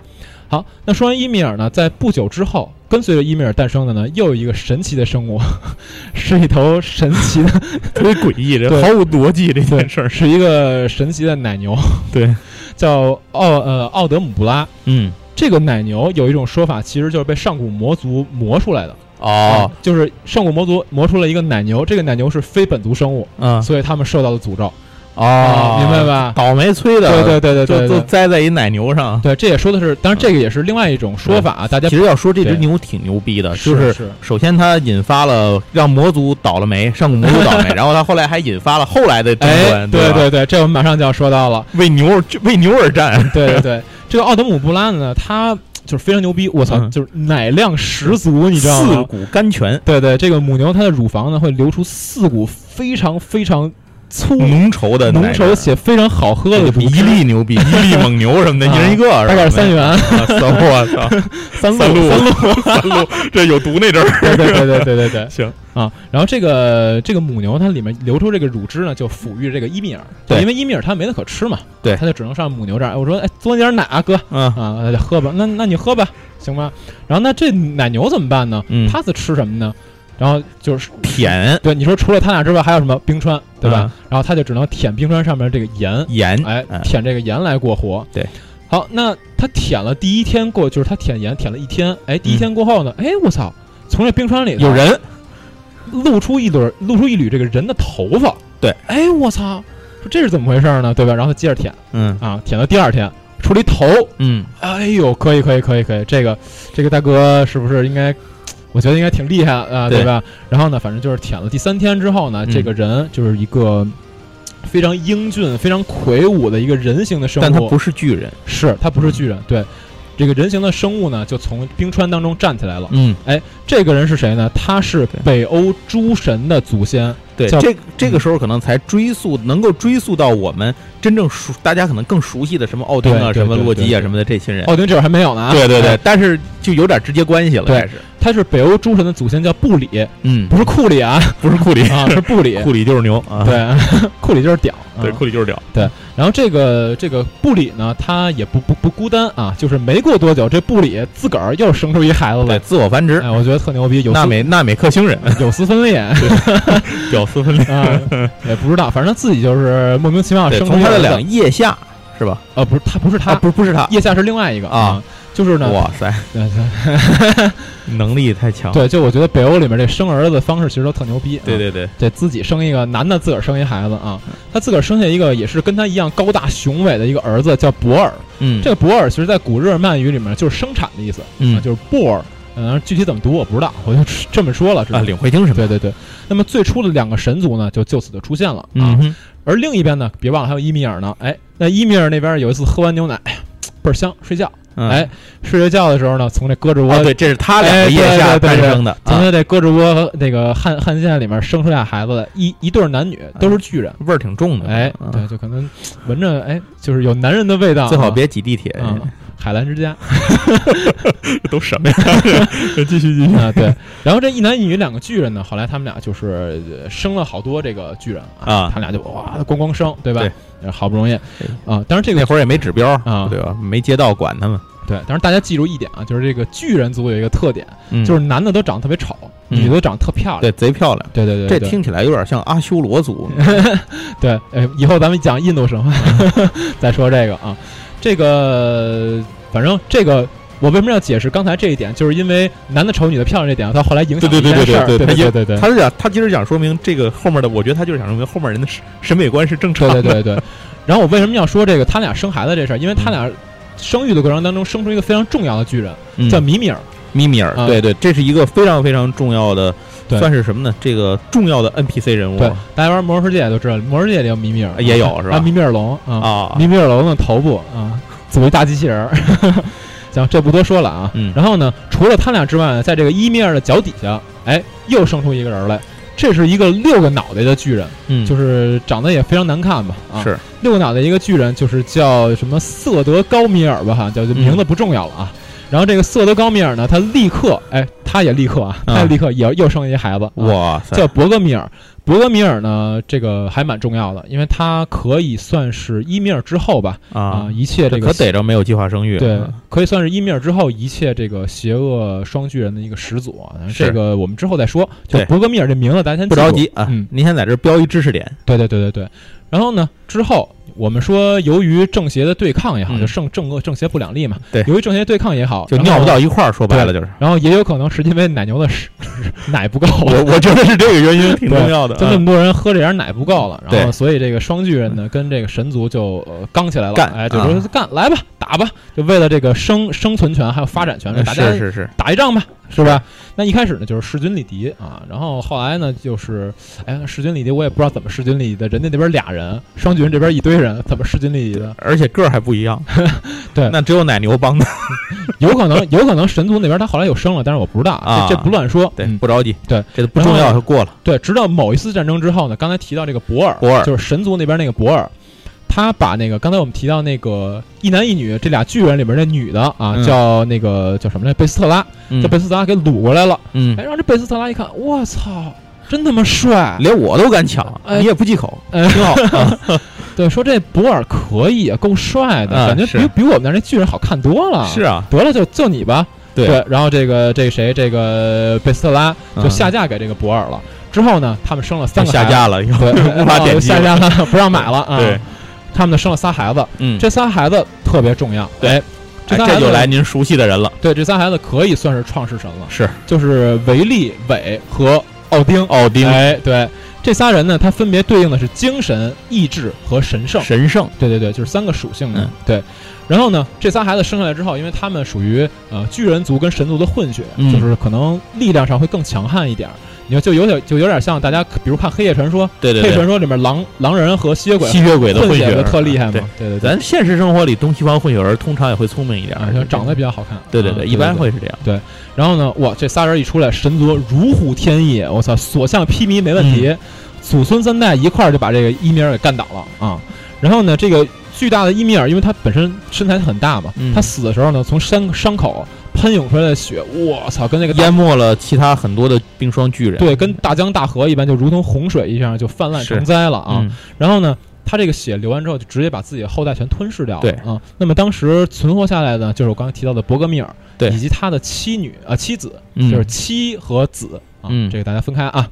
好，那说完伊米尔呢，在不久之后，跟随着伊米尔诞生的呢，又有一个神奇的生物，是一头神奇的、特别诡异、的、毫无逻辑这件事儿，是一个神奇的奶牛。对。叫奥呃奥德姆布拉，嗯，这个奶牛有一种说法，其实就是被上古魔族磨出来的。哦，就是上古魔族磨出了一个奶牛，这个奶牛是非本族生物，嗯，所以他们受到了诅咒。哦，明白吧？倒霉催的，对对对对，就就栽在一奶牛上。对，这也说的是，当然这个也是另外一种说法。大家其实要说这只牛挺牛逼的，就是首先它引发了让魔族倒了霉，上古魔族倒霉，然后它后来还引发了后来的争端。对对对，这我们马上就要说到了，为牛为牛而战。对对对，这个奥德姆布拉呢，他就是非常牛逼，我操，就是奶量十足，你知道吗？四股甘泉。对对，这个母牛它的乳房呢会流出四股非常非常。粗浓稠的浓稠且非常好喝的，一粒牛逼，一粒蒙牛什么的，一人一个，大概三元。我操，三路三路三路，这有毒那阵儿。对对对对对对对，行啊。然后这个这个母牛它里面流出这个乳汁呢，就抚育这个伊米尔。对，因为伊米尔它没得可吃嘛，对，它就只能上母牛这儿。我说，哎，多点奶啊，哥，嗯啊，喝吧。那那你喝吧，行吧。然后那这奶牛怎么办呢？嗯，它是吃什么呢？然后就是舔，对你说除了他俩之外还有什么冰川，对吧？然后他就只能舔冰川上面这个盐，盐，哎，舔这个盐来过活。对，好，那他舔了第一天过，就是他舔盐舔了一天，哎，第一天过后呢，哎，我操，从这冰川里有人。露出一缕，露出一缕这个人的头发。对，哎，我操，说这是怎么回事呢？对吧？然后他接着舔，嗯。啊，舔到第二天出了一头，嗯，哎呦，可以可以可以可以，这个这个大哥是不是应该？我觉得应该挺厉害啊，对吧？然后呢，反正就是舔了第三天之后呢，这个人就是一个非常英俊、非常魁梧的一个人形的生物，但他不是巨人，是他不是巨人。对，这个人形的生物呢，就从冰川当中站起来了。嗯，哎，这个人是谁呢？他是北欧诸神的祖先。对，这这个时候可能才追溯，能够追溯到我们真正熟，大家可能更熟悉的什么奥丁啊、什么洛基啊什么的这些人。奥丁这会儿还没有呢。对对对，但是就有点直接关系了。对，他是北欧诸神的祖先，叫布里。嗯，不是库里啊，不是库里 啊，是布里。库里就是牛啊。对，库里就是屌。对，库里就是屌。对，然后这个这个布里呢，他也不不不孤单啊，就是没过多久，这布里自个儿又生出一孩子来，自我繁殖。哎，我觉得特牛逼。有纳美纳美克星人，有丝分裂，屌丝分裂啊。也不知道，反正自己就是莫名其妙生出他的两腋下是吧？呃，不是，他不是他，不是不是他，腋下是另外一个啊。就是呢，哇塞，能力太强。对，就我觉得北欧里面这生儿子的方式其实都特牛逼。对对对，对自己生一个男的，自个儿生一孩子啊。他自个儿生下一个也是跟他一样高大雄伟的一个儿子，叫博尔。嗯，这个博尔其实在古日耳曼语里面就是生产的意思，嗯，就是 bor。嗯，具体怎么读我不知道，我就这么说了。啊，领会精神。对对对。那么最初的两个神族呢，就就此就出现了啊。而另一边呢，别忘了还有伊米尔呢。哎，那伊米尔那边有一次喝完牛奶，倍儿香，睡觉。哎，睡着觉的时候呢，从这胳肢窝，对，这是他两个腋下诞生的，从他这胳肢窝那个汗汗腺里面生出俩孩子来，一一对男女都是巨人，味儿挺重的。哎，对，就可能闻着，哎，就是有男人的味道。最好别挤地铁。海澜之家，都什么呀？继续继续啊！对，然后这一男一女两个巨人呢，后来他们俩就是生了好多这个巨人啊，他俩就哇咣咣生，对吧？对，好不容易啊！当然这个那会儿也没指标啊，对吧？没街道管他们。对，但是大家记住一点啊，就是这个巨人族有一个特点，就是男的都长得特别丑，女的长得特漂亮，对，贼漂亮。对对对，这听起来有点像阿修罗族。对，呃，以后咱们讲印度神话再说这个啊。这个反正这个，我为什么要解释刚才这一点？就是因为男的丑，女的漂亮这点，他后来影响对对对对对对对对，他是想他其实想说明这个后面的，我觉得他就是想说明后面人的审美观是正常的。对对对对。然后我为什么要说这个他俩生孩子这事儿？因为他俩生育的过程当中生出一个非常重要的巨人，叫米米尔。米米尔，对对，这是一个非常非常重要的算是什么呢？这个重要的 NPC 人物。对，大家玩魔兽世界都知道，魔兽世界里有米米尔，也有是吧？米米尔龙啊，米米尔龙的头部啊，作为大机器人。行，这不多说了啊。嗯。然后呢，除了他俩之外，在这个伊米尔的脚底下，哎，又生出一个人来。这是一个六个脑袋的巨人，嗯，就是长得也非常难看吧？啊，是六个脑袋一个巨人，就是叫什么瑟德高米尔吧？哈，叫名字不重要了啊。然后这个瑟德高米尔呢，他立刻，哎，他也立刻啊，他也立刻也又生一孩子，哇塞，叫伯格米尔。伯格米尔呢，这个还蛮重要的，因为他可以算是伊米尔之后吧，啊，一切这个可逮着没有计划生育，对，可以算是伊米尔之后一切这个邪恶双巨人的一个始祖。这个我们之后再说。就伯格米尔这名字，咱先不着急啊，您先在这标一知识点。对对对对对。然后呢，之后。我们说，由于正邪的对抗也好，就正正恶正邪不两立嘛。对，由于正邪对抗也好，就尿不到一块儿。说白了就是。然后也有可能是因为奶牛的 奶不够，我我觉得是这个原因 挺重要的。就那么多人喝这点奶不够了，然后所以这个双巨人呢跟这个神族就刚起来了。干，哎，就说干来吧，打吧，就为了这个生生存权还有发展权，大家是是是打一仗吧。是吧？那一开始呢，就是势均力敌啊，然后后来呢，就是，哎，势均力敌，我也不知道怎么势均力敌的。人家那边俩人，双巨人这边一堆人，怎么势均力敌的？而且个儿还不一样。对，那只有奶牛帮的，有可能，有可能神族那边他后来又生了，但是我不知道啊，这不乱说。对，不着急。对，这不重要，就过了。对，直到某一次战争之后呢，刚才提到这个博尔，博尔就是神族那边那个博尔。他把那个刚才我们提到那个一男一女这俩巨人里边那女的啊，叫那个叫什么来？贝斯特拉，叫贝斯特拉给掳过来了。嗯，哎，让这贝斯特拉一看，我操，真他妈帅，连我都敢抢，你也不忌口，挺好。对，说这博尔可以啊，够帅的，感觉比比我们那那巨人好看多了。是啊，得了，就就你吧。对，然后这个这个谁，这个贝斯特拉就下嫁给这个博尔了。之后呢，他们生了三个下架了，对，无法点击下架了，不让买了啊。对。他们呢生了仨孩子，嗯，这仨孩子特别重要，对，这仨孩子就来您熟悉的人了，对，这仨孩子可以算是创世神了，是，就是维利、韦和奥丁，奥丁，哎，对，这仨人呢，他分别对应的是精神、意志和神圣，神圣，对对对，就是三个属性的，对，然后呢，这仨孩子生下来之后，因为他们属于呃巨人族跟神族的混血，就是可能力量上会更强悍一点。你看，就有点就有点像大家，比如看《黑夜传说》，对对，《黑夜传说》里面狼狼人和吸血鬼、吸血鬼的混血特厉害嘛？对对对，咱现实生活里东西方混血儿通常也会聪明一点，长得比较好看。对对对，一般会是这样。对，然后呢，哇，这仨人一出来，神族如虎添翼，我操，所向披靡没问题，祖孙三代一块儿就把这个伊米尔给干倒了啊！然后呢，这个巨大的伊米尔，因为他本身身材很大嘛，他死的时候呢，从伤伤口。喷涌出来的血，我操，跟那个淹没了其他很多的冰霜巨人。对，跟大江大河一般，就如同洪水一样，就泛滥成灾了啊！然后呢，他这个血流完之后，就直接把自己的后代全吞噬掉了。对啊，那么当时存活下来的，就是我刚才提到的伯格米尔，对，以及他的妻女啊妻子，就是妻和子。嗯，这个大家分开啊，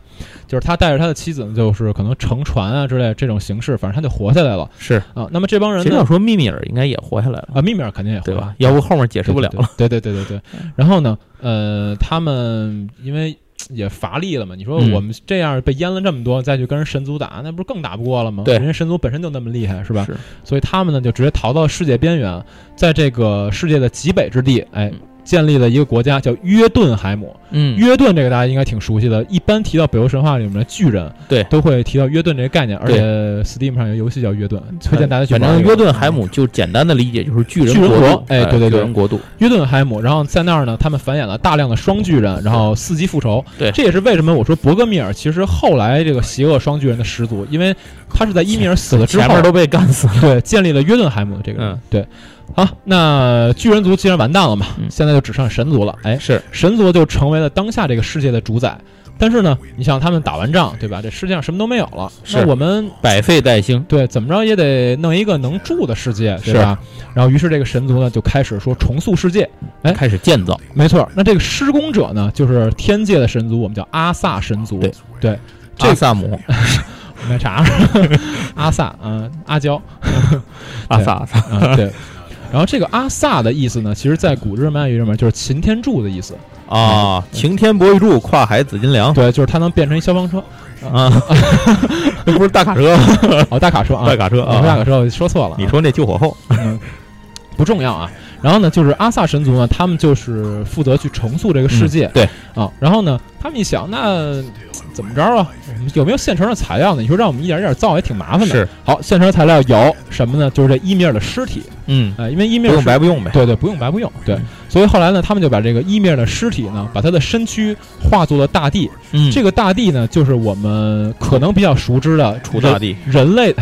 就是他带着他的妻子呢，就是可能乘船啊之类这种形式，反正他就活下来了。是啊，那么这帮人，其实要说密米尔应该也活下来了啊，密米尔肯定也对吧？要不后面解释不了了。对对对对对。然后呢，呃，他们因为也乏力了嘛，你说我们这样被淹了这么多，再去跟人神族打，那不是更打不过了吗？对，人家神族本身就那么厉害，是吧？是。所以他们呢，就直接逃到世界边缘，在这个世界的极北之地，哎。建立了一个国家叫约顿海姆。嗯，约顿这个大家应该挺熟悉的。一般提到北欧神话里面的巨人，对，都会提到约顿这个概念。而且 Steam 上有游戏叫约顿，推荐大家去玩。反正约顿海姆就简单的理解就是巨人巨人国。哎，对对对，巨人国度。约顿海姆，然后在那儿呢，他们繁衍了大量的双巨人，然后伺机复仇。对，这也是为什么我说伯格米尔其实后来这个邪恶双巨人的始祖，因为他是在伊米尔死了之后都被干死了。对，建立了约顿海姆的这个人。对。好，那巨人族既然完蛋了嘛，现在就只剩神族了。哎，是神族就成为了当下这个世界的主宰。但是呢，你像他们打完仗，对吧？这世界上什么都没有了，那我们百废待兴，对，怎么着也得弄一个能住的世界，对吧？然后，于是这个神族呢就开始说重塑世界，哎，开始建造。没错，那这个施工者呢，就是天界的神族，我们叫阿萨神族。对对，阿萨姆 奶茶，阿萨，嗯，阿娇，阿萨，阿萨，对。然后这个阿萨的意思呢，其实，在古日漫语里面就是擎天柱的意思啊，擎天博玉柱，跨海紫金梁。对，就是它能变成一消防车啊，这不是大卡车 哦，大卡车啊，大卡车啊，大卡车，我说错了。你说那救火后，不重要啊。然后呢，就是阿萨神族呢，他们就是负责去重塑这个世界，对啊。然后呢，他们一想，那怎么着啊？有没有现成的材料呢？你说让我们一点一点造也挺麻烦的。是，好，现成材料有什么呢？就是这伊米尔的尸体。嗯，呃，因为伊米尔不用白不用呗。对对，不用白不用。对，所以后来呢，他们就把这个伊米尔的尸体呢，把他的身躯化作了大地。嗯，这个大地呢，就是我们可能比较熟知的楚大地，人类，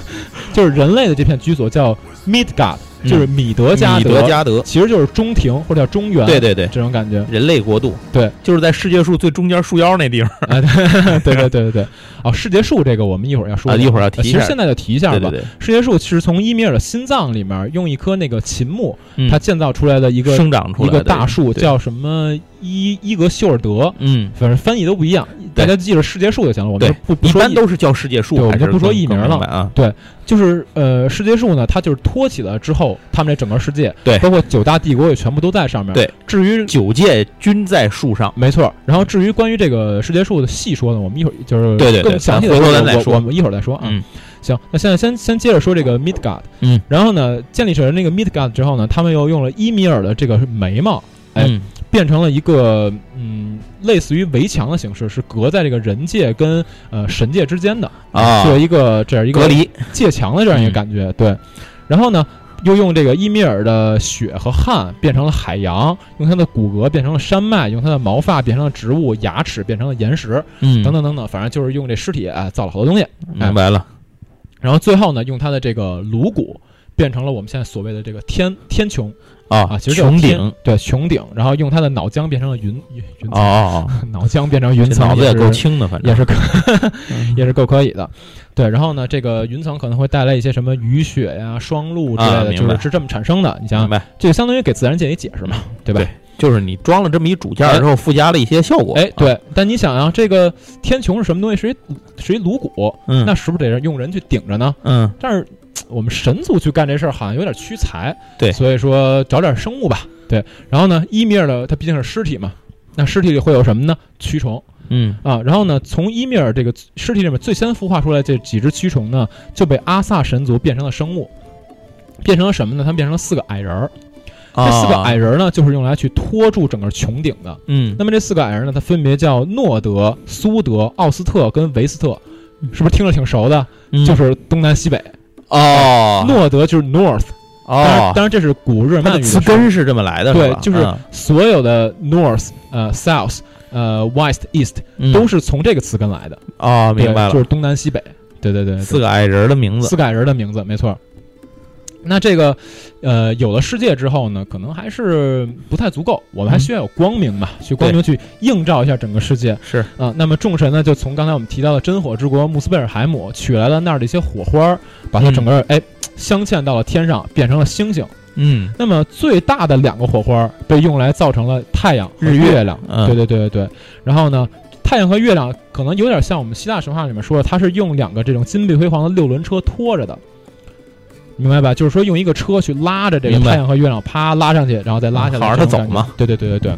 就是人类的这片居所叫 Midgard。就是米德加德，米德加德其实就是中庭或者叫中原，对对对，这种感觉。人类国度，对，就是在世界树最中间树腰那地方。对对对对对。哦，世界树这个我们一会儿要说，一会儿要提。其实现在就提一下吧。世界树是从伊米尔的心脏里面用一棵那个秦木，它建造出来的一个生长出来一个大树，叫什么伊伊格修尔德。嗯，反正翻译都不一样，大家记着世界树就行了。我们不一般都是叫世界树，我们就不说艺名了啊。对，就是呃，世界树呢，它就是托起了之后，他们这整个世界，对，包括九大帝国也全部都在上面。对，至于九界均在树上，没错。然后至于关于这个世界树的细说呢，我们一会儿就是对对更详细的说，我我们一会儿再说啊。嗯，行，那现在先先接着说这个 Midgard。嗯，然后呢，建立起来那个 Midgard 之后呢，他们又用了伊米尔的这个眉毛，哎，变成了一个嗯，类似于围墙的形式，是隔在这个人界跟呃神界之间的啊，做一个这样一个隔离界墙的这样一个感觉。对，然后呢。又用这个伊米尔的血和汗变成了海洋，用它的骨骼变成了山脉，用它的毛发变成了植物，牙齿变成了岩石，嗯，等等等等，反正就是用这尸体哎造了好多东西，明白了。然后最后呢，用它的这个颅骨变成了我们现在所谓的这个天天穹啊啊，其实穹顶对穹顶，然后用它的脑浆变成了云云哦，脑浆变成云层，脑子也够轻的，反正也是 也是够可以的。对，然后呢，这个云层可能会带来一些什么雨雪呀、霜露之类的，就是是这么产生的。你想想，这个相当于给自然界一解释嘛，对吧？对，就是你装了这么一主件之后，附加了一些效果。哎，对。但你想啊，这个天穹是什么东西？是一是一颅骨，嗯，那是不是得用人去顶着呢？嗯。但是我们神族去干这事儿好像有点屈才，对。所以说找点生物吧，对。然后呢，伊米尔的它毕竟是尸体嘛，那尸体里会有什么呢？蛆虫。嗯啊，然后呢，从伊米尔这个尸体里面最先孵化出来这几只蛆虫呢，就被阿萨神族变成了生物，变成了什么呢？他们变成了四个矮人儿。这四个矮人呢，就是用来去托住整个穹顶的。嗯，那么这四个矮人呢，它分别叫诺德、苏德、奥斯特跟维斯特，是不是听着挺熟的？就是东南西北。哦，诺德就是 North。哦，当然这是古日耳曼语词根是这么来的，对，就是所有的 North、呃 South。呃，West East 都是从这个词根来的。啊，明白了，就是东南西北，对对对，四个矮人的名字，四个矮人的名字，没错。那这个，呃，有了世界之后呢，可能还是不太足够，我们还需要有光明嘛，去光明去映照一下整个世界。是啊，那么众神呢，就从刚才我们提到的真火之国穆斯贝尔海姆取来了那儿的一些火花，把它整个哎镶嵌到了天上，变成了星星。嗯，那么最大的两个火花被用来造成了太阳、日月亮。对对对对对。然后呢，太阳和月亮可能有点像我们希腊神话里面说的，它是用两个这种金碧辉煌的六轮车拖着的，明白吧？就是说用一个车去拉着这个太阳和月亮，啪拉上去，然后再拉下来，好它走嘛。对对对对对。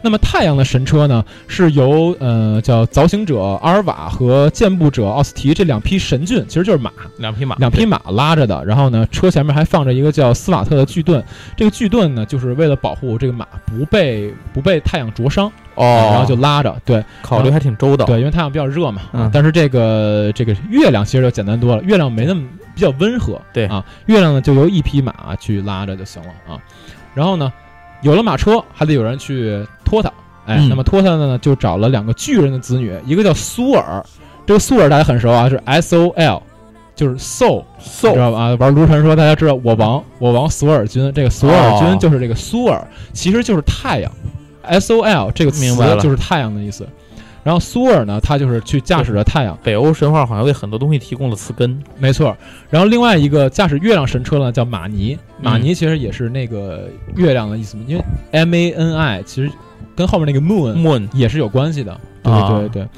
那么太阳的神车呢，是由呃叫凿行者阿尔瓦和健步者奥斯提这两匹神骏，其实就是马，两匹马，两匹马拉着的。然后呢，车前面还放着一个叫斯瓦特的巨盾，这个巨盾呢，就是为了保护这个马不被不被太阳灼伤哦，然后就拉着。对，考虑还挺周到。对，因为太阳比较热嘛。嗯。但是这个这个月亮其实就简单多了，月亮没那么比较温和。对啊，月亮呢就由一匹马去拉着就行了啊。然后呢，有了马车，还得有人去拖它。哎，那么拖它的呢，就找了两个巨人的子女，一个叫苏尔，这个苏尔大家很熟啊，是 S O L，就是 Soul，知道吧？玩卢传说大家知道我王，我王索尔君，这个索尔君就是这个苏尔，其实就是太阳，S O L 这个词就是太阳的意思。然后苏尔呢，他就是去驾驶着太阳。北欧神话好像为很多东西提供了词根，没错。然后另外一个驾驶月亮神车呢，叫马尼，马尼其实也是那个月亮的意思，因为 M A N I 其实。跟后面那个 moon moon 也是有关系的，对对对对。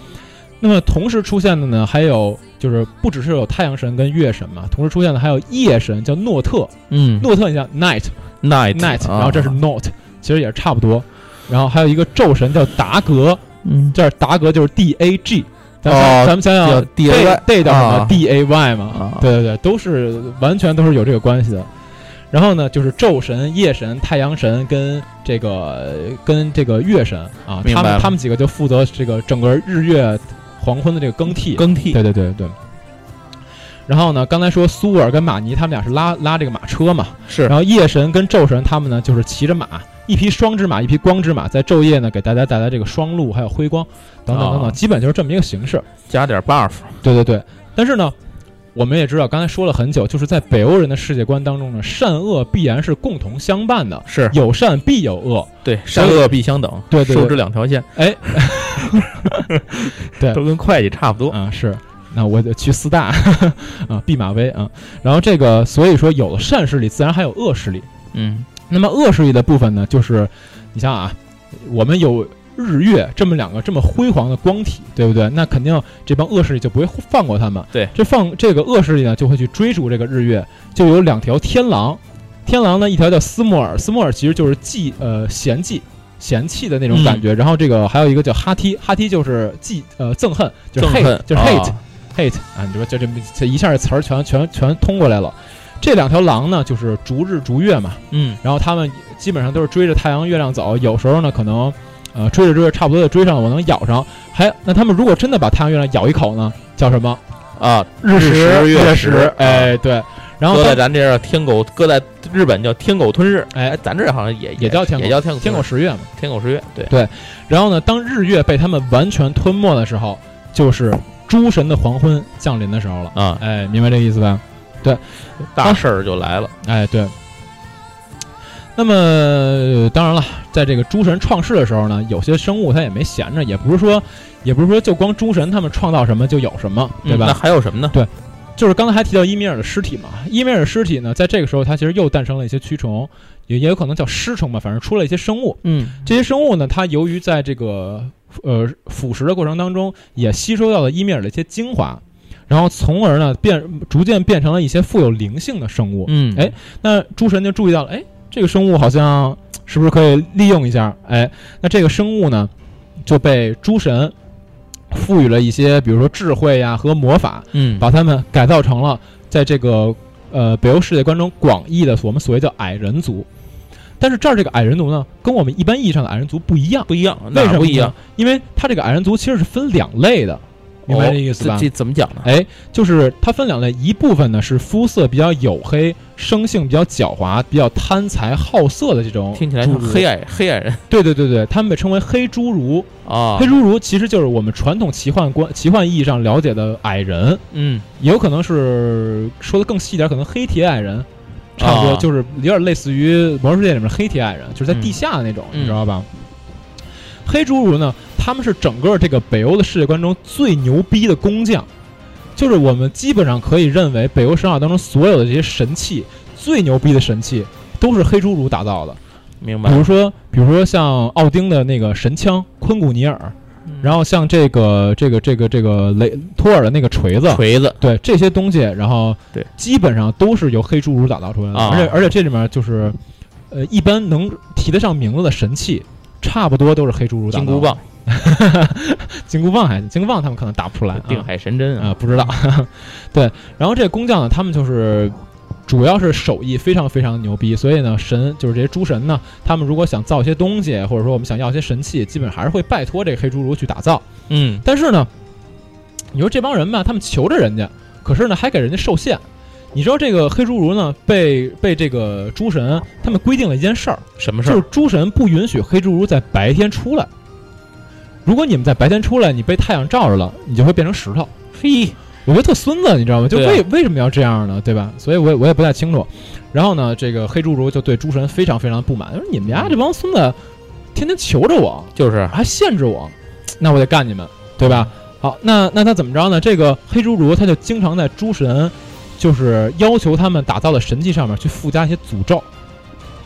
那么同时出现的呢，还有就是不只是有太阳神跟月神嘛，同时出现的还有夜神，叫诺特。嗯，诺特你像 night night night，然后这是 not，其实也是差不多。然后还有一个宙神叫达格，嗯，这达格就是 D A G。咱哦，咱们想想 D A day 叫什么 D A Y 嘛？对对对，都是完全都是有这个关系的。然后呢，就是昼神、夜神、太阳神跟这个跟这个月神啊，他们他们几个就负责这个整个日月黄昏的这个更替。更替，对对对对。然后呢，刚才说苏尔跟马尼他们俩是拉拉这个马车嘛，是。然后夜神跟昼神他们呢，就是骑着马，一匹双之马，一匹光之马，在昼夜呢给大家带来这个双路还有辉光等等等等，基本就是这么一个形式，加点 buff。对对对，但是呢。我们也知道，刚才说了很久，就是在北欧人的世界观当中呢，善恶必然是共同相伴的，是。有善必有恶，对，善恶必相等，对，收支两条线，哎，对，都跟会计差不多。啊。是，那我得去四大 啊，弼马威啊。然后这个，所以说有了善势力，自然还有恶势力。嗯，那么恶势力的部分呢，就是你想啊，我们有。日月这么两个这么辉煌的光体，对不对？那肯定这帮恶势力就不会放过他们。对，这放这个恶势力呢，就会去追逐这个日月。就有两条天狼，天狼呢一条叫斯莫尔，斯莫尔其实就是忌呃嫌忌嫌弃的那种感觉。然后这个还有一个叫哈梯，哈梯就是忌呃憎恨，就是 hate，就是 hate hate 啊！你说就这这一下这词儿全全全通过来了。这两条狼呢，就是逐日逐月嘛，嗯，然后他们基本上都是追着太阳月亮走，有时候呢可能。呃，追着追着，差不多就追上了，我能咬上。还那他们如果真的把太阳月亮咬一口呢？叫什么啊？日食月食。哎，对。然后搁在咱这天狗，搁在日本叫天狗吞日。哎，咱这好像也也叫天也叫天狗天狗食月嘛。天狗食月，对对。然后呢，当日月被他们完全吞没的时候，就是诸神的黄昏降临的时候了。啊，哎，明白这个意思吧？对，大事儿就来了。哎，对。那么当然了，在这个诸神创世的时候呢，有些生物它也没闲着，也不是说，也不是说就光诸神他们创造什么就有什么，对吧？那还有什么呢？对，就是刚才还提到伊米尔的尸体嘛。伊米尔的尸体呢，在这个时候它其实又诞生了一些蛆虫，也也有可能叫尸虫吧，反正出了一些生物。嗯，这些生物呢，它由于在这个呃腐蚀的过程当中，也吸收到了伊米尔的一些精华，然后从而呢变逐渐变成了一些富有灵性的生物。嗯，哎，那诸神就注意到了，哎。这个生物好像是不是可以利用一下？哎，那这个生物呢，就被诸神赋予了一些，比如说智慧呀和魔法，嗯，把他们改造成了在这个呃北欧世界观中广义的我们所谓叫矮人族。但是这儿这个矮人族呢，跟我们一般意义上的矮人族不一样，不一样，为什么不一样？因为它这个矮人族其实是分两类的。明白这意思吧？这怎么讲呢？哎，就是它分两类，一部分呢是肤色比较黝黑、生性比较狡猾、比较贪财好色的这种，听起来像黑矮黑矮人。对对对对，他们被称为黑侏儒啊。黑侏儒其实就是我们传统奇幻观、奇幻意义上了解的矮人。嗯，也有可能是说的更细一点，可能黑铁矮人，差不多就是有点类似于《魔兽世界》里面黑铁矮人，就是在地下的那种，你知道吧？黑侏儒呢？他们是整个这个北欧的世界观中最牛逼的工匠，就是我们基本上可以认为北欧神话当中所有的这些神器最牛逼的神器都是黑侏儒打造的。明白。比如说，比如说像奥丁的那个神枪昆古尼尔，然后像这个这个这个这个雷托尔的那个锤子，锤子，对这些东西，然后对，基本上都是由黑侏儒打造出来的。而且而且这里面就是，呃，一般能提得上名字的神器，差不多都是黑侏儒打造。金箍棒。金箍棒还金箍棒，他们可能打不出来。定海神针啊，不知道。对，然后这工匠呢，他们就是主要是手艺非常非常牛逼，所以呢，神就是这些诸神呢，他们如果想造一些东西，或者说我们想要一些神器，基本还是会拜托这个黑侏儒去打造。嗯，但是呢，你说这帮人吧，他们求着人家，可是呢，还给人家受限。你知道这个黑侏儒呢，被被这个诸神他们规定了一件事儿，什么事儿？就是诸神不允许黑侏儒在白天出来。如果你们在白天出来，你被太阳照着了，你就会变成石头。嘿，我觉得特孙子，你知道吗？就为为什么要这样呢？对吧？所以我也我也不太清楚。然后呢，这个黑侏儒就对诸神非常非常不满，说你们家这帮孙子天天求着我，就是还限制我，那我得干你们，对吧？好，那那他怎么着呢？这个黑侏儒他就经常在诸神就是要求他们打造的神器上面去附加一些诅咒，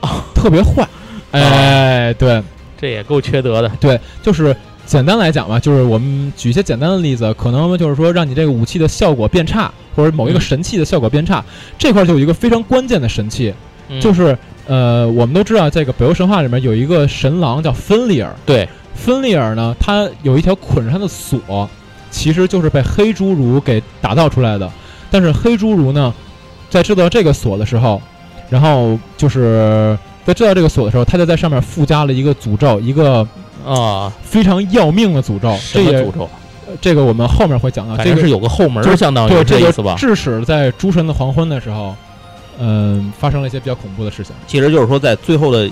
啊特别坏。哎，对，这也够缺德的。对，就是。简单来讲吧，就是我们举一些简单的例子，可能就是说让你这个武器的效果变差，或者某一个神器的效果变差。这块就有一个非常关键的神器，就是呃，我们都知道这个北欧神话里面有一个神狼叫芬利尔。对，芬利尔呢，它有一条捆着它的锁，其实就是被黑侏儒给打造出来的。但是黑侏儒呢，在制造这个锁的时候，然后就是在制造这个锁的时候，他就在上面附加了一个诅咒，一个啊非常要命的诅咒。这个诅咒？这个我们后面会讲到。这个是有个后门，就相当于对这个意思吧？致使在诸神的黄昏的时候，嗯，发生了一些比较恐怖的事情。其实就是说，在最后的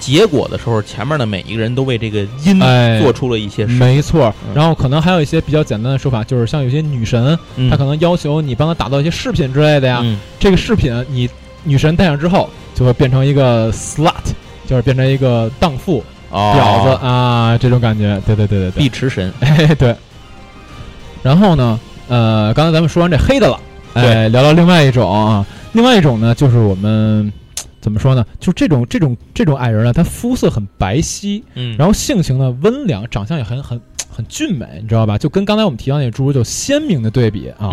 结果的时候，前面的每一个人都为这个因做出了一些事。没错。然后可能还有一些比较简单的说法，就是像有些女神，她可能要求你帮她打造一些饰品之类的呀。这个饰品你女神戴上之后，就会变成一个 slut，就是变成一个荡妇、婊子啊，这种感觉。对对对对对。碧池神。哎，对。然后呢，呃，刚才咱们说完这黑的了，哎，聊聊另外一种啊，另外一种呢，就是我们怎么说呢？就这种这种这种矮人呢，他肤色很白皙，嗯，然后性情呢温良，长相也很很很俊美，你知道吧？就跟刚才我们提到那个侏儒就鲜明的对比啊，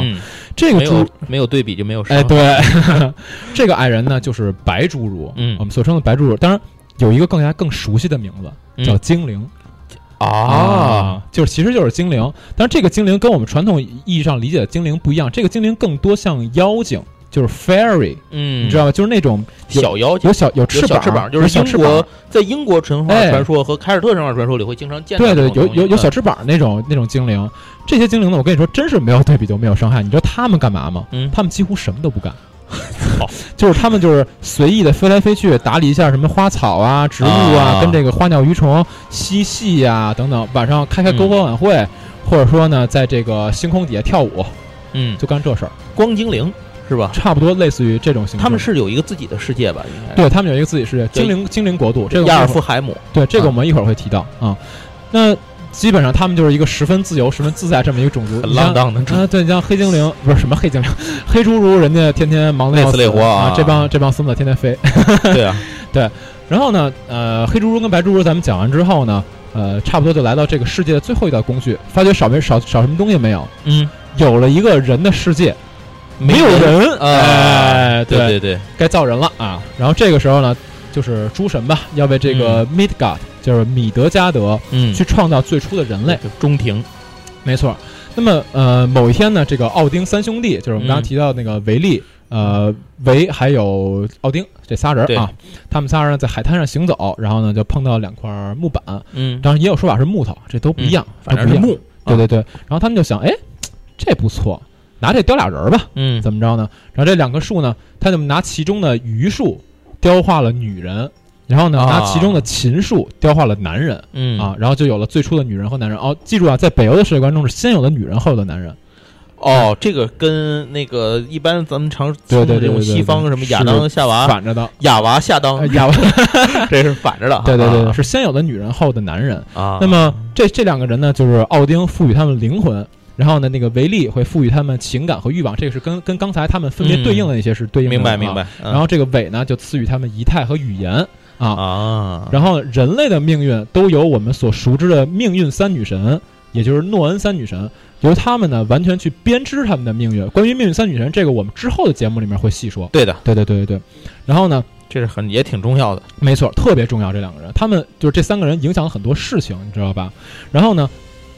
这个猪没有对比就没有哎，对，这个矮人呢就是白侏儒，嗯，我们所称的白侏儒，当然有一个更加更熟悉的名字叫精灵。啊，就是其实就是精灵，但是这个精灵跟我们传统意义上理解的精灵不一样，这个精灵更多像妖精，就是 fairy，嗯，你知道吧？就是那种小妖精，有小有翅膀，翅膀，就是英国在英国神话传说和凯尔特神话传说里会经常见到。对对，有有有小翅膀那种那种精灵，这些精灵呢，我跟你说，真是没有对比就没有伤害。你知道他们干嘛吗？嗯，他们几乎什么都不干。好 就是他们就是随意的飞来飞去，打理一下什么花草啊、植物啊，跟这个花鸟鱼虫嬉戏呀等等。晚上开开篝火晚会，或者说呢，在这个星空底下跳舞，嗯，就干这事儿。光精灵是吧？差不多类似于这种形式。他们是有一个自己的世界吧？应该对他们有一个自己世界，精灵精灵国度。这个亚尔夫海姆。对，这个我们一会儿会提到啊。那。基本上他们就是一个十分自由、十分自在这么一个种族，浪荡的啊，对，像黑精灵 不是什么黑精灵，黑侏儒，人家天天忙得累死累活啊，这帮这帮孙子天天飞，对啊，对。然后呢，呃，黑侏儒跟白侏儒咱们讲完之后呢，呃，差不多就来到这个世界的最后一道工序，发觉少没少少什么东西没有？嗯，有了一个人的世界，没有人，哎，对对对，该造人了啊。然后这个时候呢，就是诸神吧，要为这个 Midgard。就是米德加德，嗯，去创造最初的人类，中庭，没错。那么，呃，某一天呢，这个奥丁三兄弟，就是我们刚刚提到那个维利，呃，维还有奥丁这仨人啊，他们仨人在海滩上行走，然后呢，就碰到两块木板，嗯，当然也有说法是木头，这都不一样，反正是木，对对对。然后他们就想，哎，这不错，拿这雕俩人吧，嗯，怎么着呢？然后这两棵树呢，他就拿其中的榆树雕画了女人。然后呢，拿其中的琴树雕画了男人，嗯啊，然后就有了最初的女人和男人。哦，记住啊，在北欧的世界观中是先有的女人，后有的男人。哦，这个跟那个一般咱们常对对这种西方什么亚当夏娃反着的，亚娃夏当亚娃，这是反着的。对对对，是先有的女人，后的男人啊。那么这这两个人呢，就是奥丁赋予他们灵魂，然后呢，那个维利会赋予他们情感和欲望。这个是跟跟刚才他们分别对应的那些是对应的。明白明白。然后这个伟呢，就赐予他们仪态和语言。啊啊！然后人类的命运都由我们所熟知的命运三女神，也就是诺恩三女神，由他们呢完全去编织他们的命运。关于命运三女神，这个我们之后的节目里面会细说。对的，对对对对对。然后呢，这是很也挺重要的，没错，特别重要。这两个人，他们就是这三个人影响了很多事情，你知道吧？然后呢，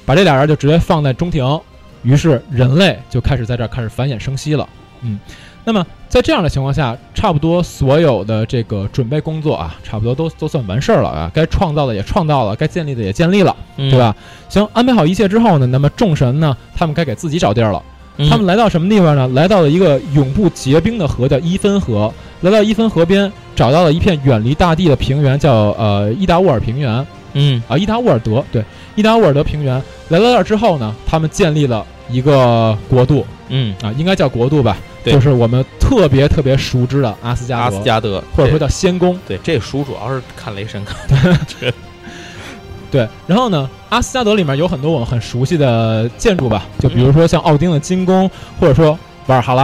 把这俩人就直接放在中庭，于是人类就开始在这儿开始繁衍生息了。嗯。那么在这样的情况下，差不多所有的这个准备工作啊，差不多都都算完事儿了啊。该创造的也创造了，该建立的也建立了，对吧？行，安排好一切之后呢，那么众神呢，他们该给自己找地儿了。他们来到什么地方呢？来到了一个永不结冰的河，叫伊芬河。来到伊芬河边，找到了一片远离大地的平原，叫呃伊达沃尔平原。嗯啊，伊达沃尔德，对，伊达沃尔德平原。来到那儿之后呢，他们建立了一个国度。嗯啊，应该叫国度吧。就是我们特别特别熟知的阿斯加德，阿斯加德，或者说叫仙宫。对，这书主要是看雷神看。对，然后呢，阿斯加德里面有很多我们很熟悉的建筑吧，就比如说像奥丁的金宫，或者说瓦尔哈拉。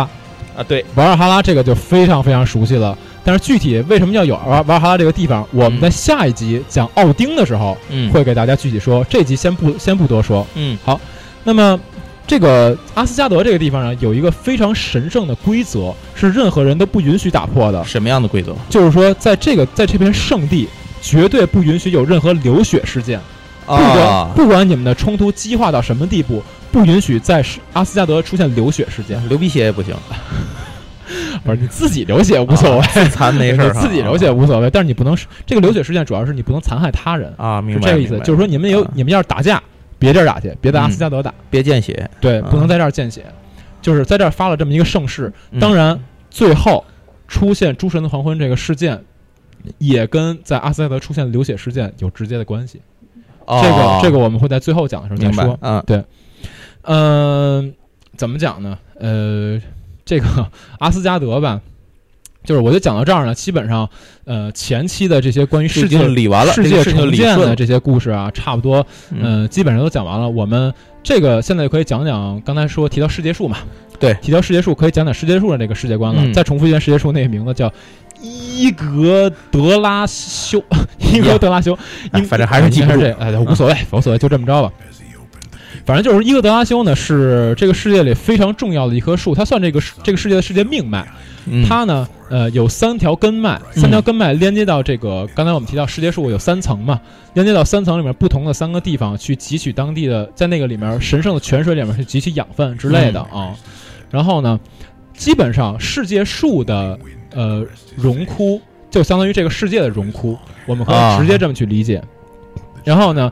啊，对，瓦尔哈拉这个就非常非常熟悉了。但是具体为什么要有瓦瓦尔哈拉这个地方，我们在下一集讲奥丁的时候，嗯，会给大家具体说。这集先不先不多说。嗯，好，那么。这个阿斯加德这个地方呢，有一个非常神圣的规则，是任何人都不允许打破的。什么样的规则？就是说，在这个在这片圣地，绝对不允许有任何流血事件。不管不管你们的冲突激化到什么地步，不允许在阿斯加德出现流血事件，流鼻血也不行。不是你自己流血无所谓，残没事，自己流血无所谓。但是你不能这个流血事件主要是你不能残害他人啊，明白？这个意思，就是说你们有你们要是打架，别地儿打去，别在阿斯加德打，别见血，对，不能在这儿见血，就是在这儿发了这么一个盛世。当然，最后出现诸神的黄昏这个事件，也跟在阿斯加德出现的流血事件有直接的关系。这个这个我们会在最后讲的时候再说。嗯，对，嗯，怎么讲呢？呃，这个阿斯加德吧，就是我就讲到这儿呢。基本上，呃，前期的这些关于世界理完了，世界重建的这些故事啊，差不多，嗯，基本上都讲完了。我们这个现在可以讲讲刚才说提到世界树嘛？对，提到世界树可以讲讲世界树的这个世界观了。再重复一遍世界树那个名字叫伊格德拉修，伊格德拉修。反正还是记不住，哎，无所谓，无所谓，就这么着吧。反正就是伊格德拉修呢，是这个世界里非常重要的一棵树，它算这个这个世界的世界命脉。它呢，呃，有三条根脉，三条根脉连接到这个刚才我们提到世界树有三层嘛，连接到三层里面不同的三个地方去汲取当地的，在那个里面神圣的泉水里面去汲取养分之类的啊。然后呢，基本上世界树的呃荣枯就相当于这个世界的荣枯，我们可以直接这么去理解。然后呢？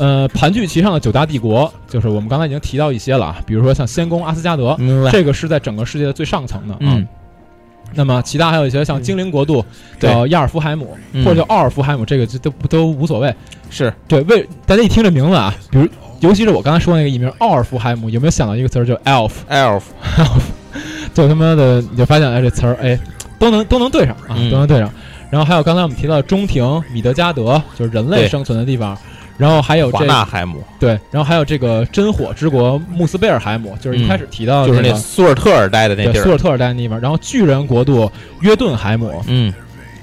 呃，盘踞其上的九大帝国，就是我们刚才已经提到一些了啊，比如说像仙宫阿斯加德，这个是在整个世界的最上层的啊。那么其他还有一些像精灵国度，叫亚尔夫海姆或者叫奥尔夫海姆，这个就都都无所谓。是对，为大家一听这名字啊，比如尤其是我刚才说那个艺名奥尔夫海姆，有没有想到一个词儿叫 elf？elf，elf，就他妈的你就发现哎，这词儿哎都能都能对上啊，都能对上。然后还有刚才我们提到的中庭米德加德，就是人类生存的地方。然后还有华纳海姆，对，然后还有这个真火之国穆斯贝尔海姆，就是一开始提到就是那苏尔特尔待的那地儿，苏尔特尔待的地方。然后巨人国度约顿海姆，嗯，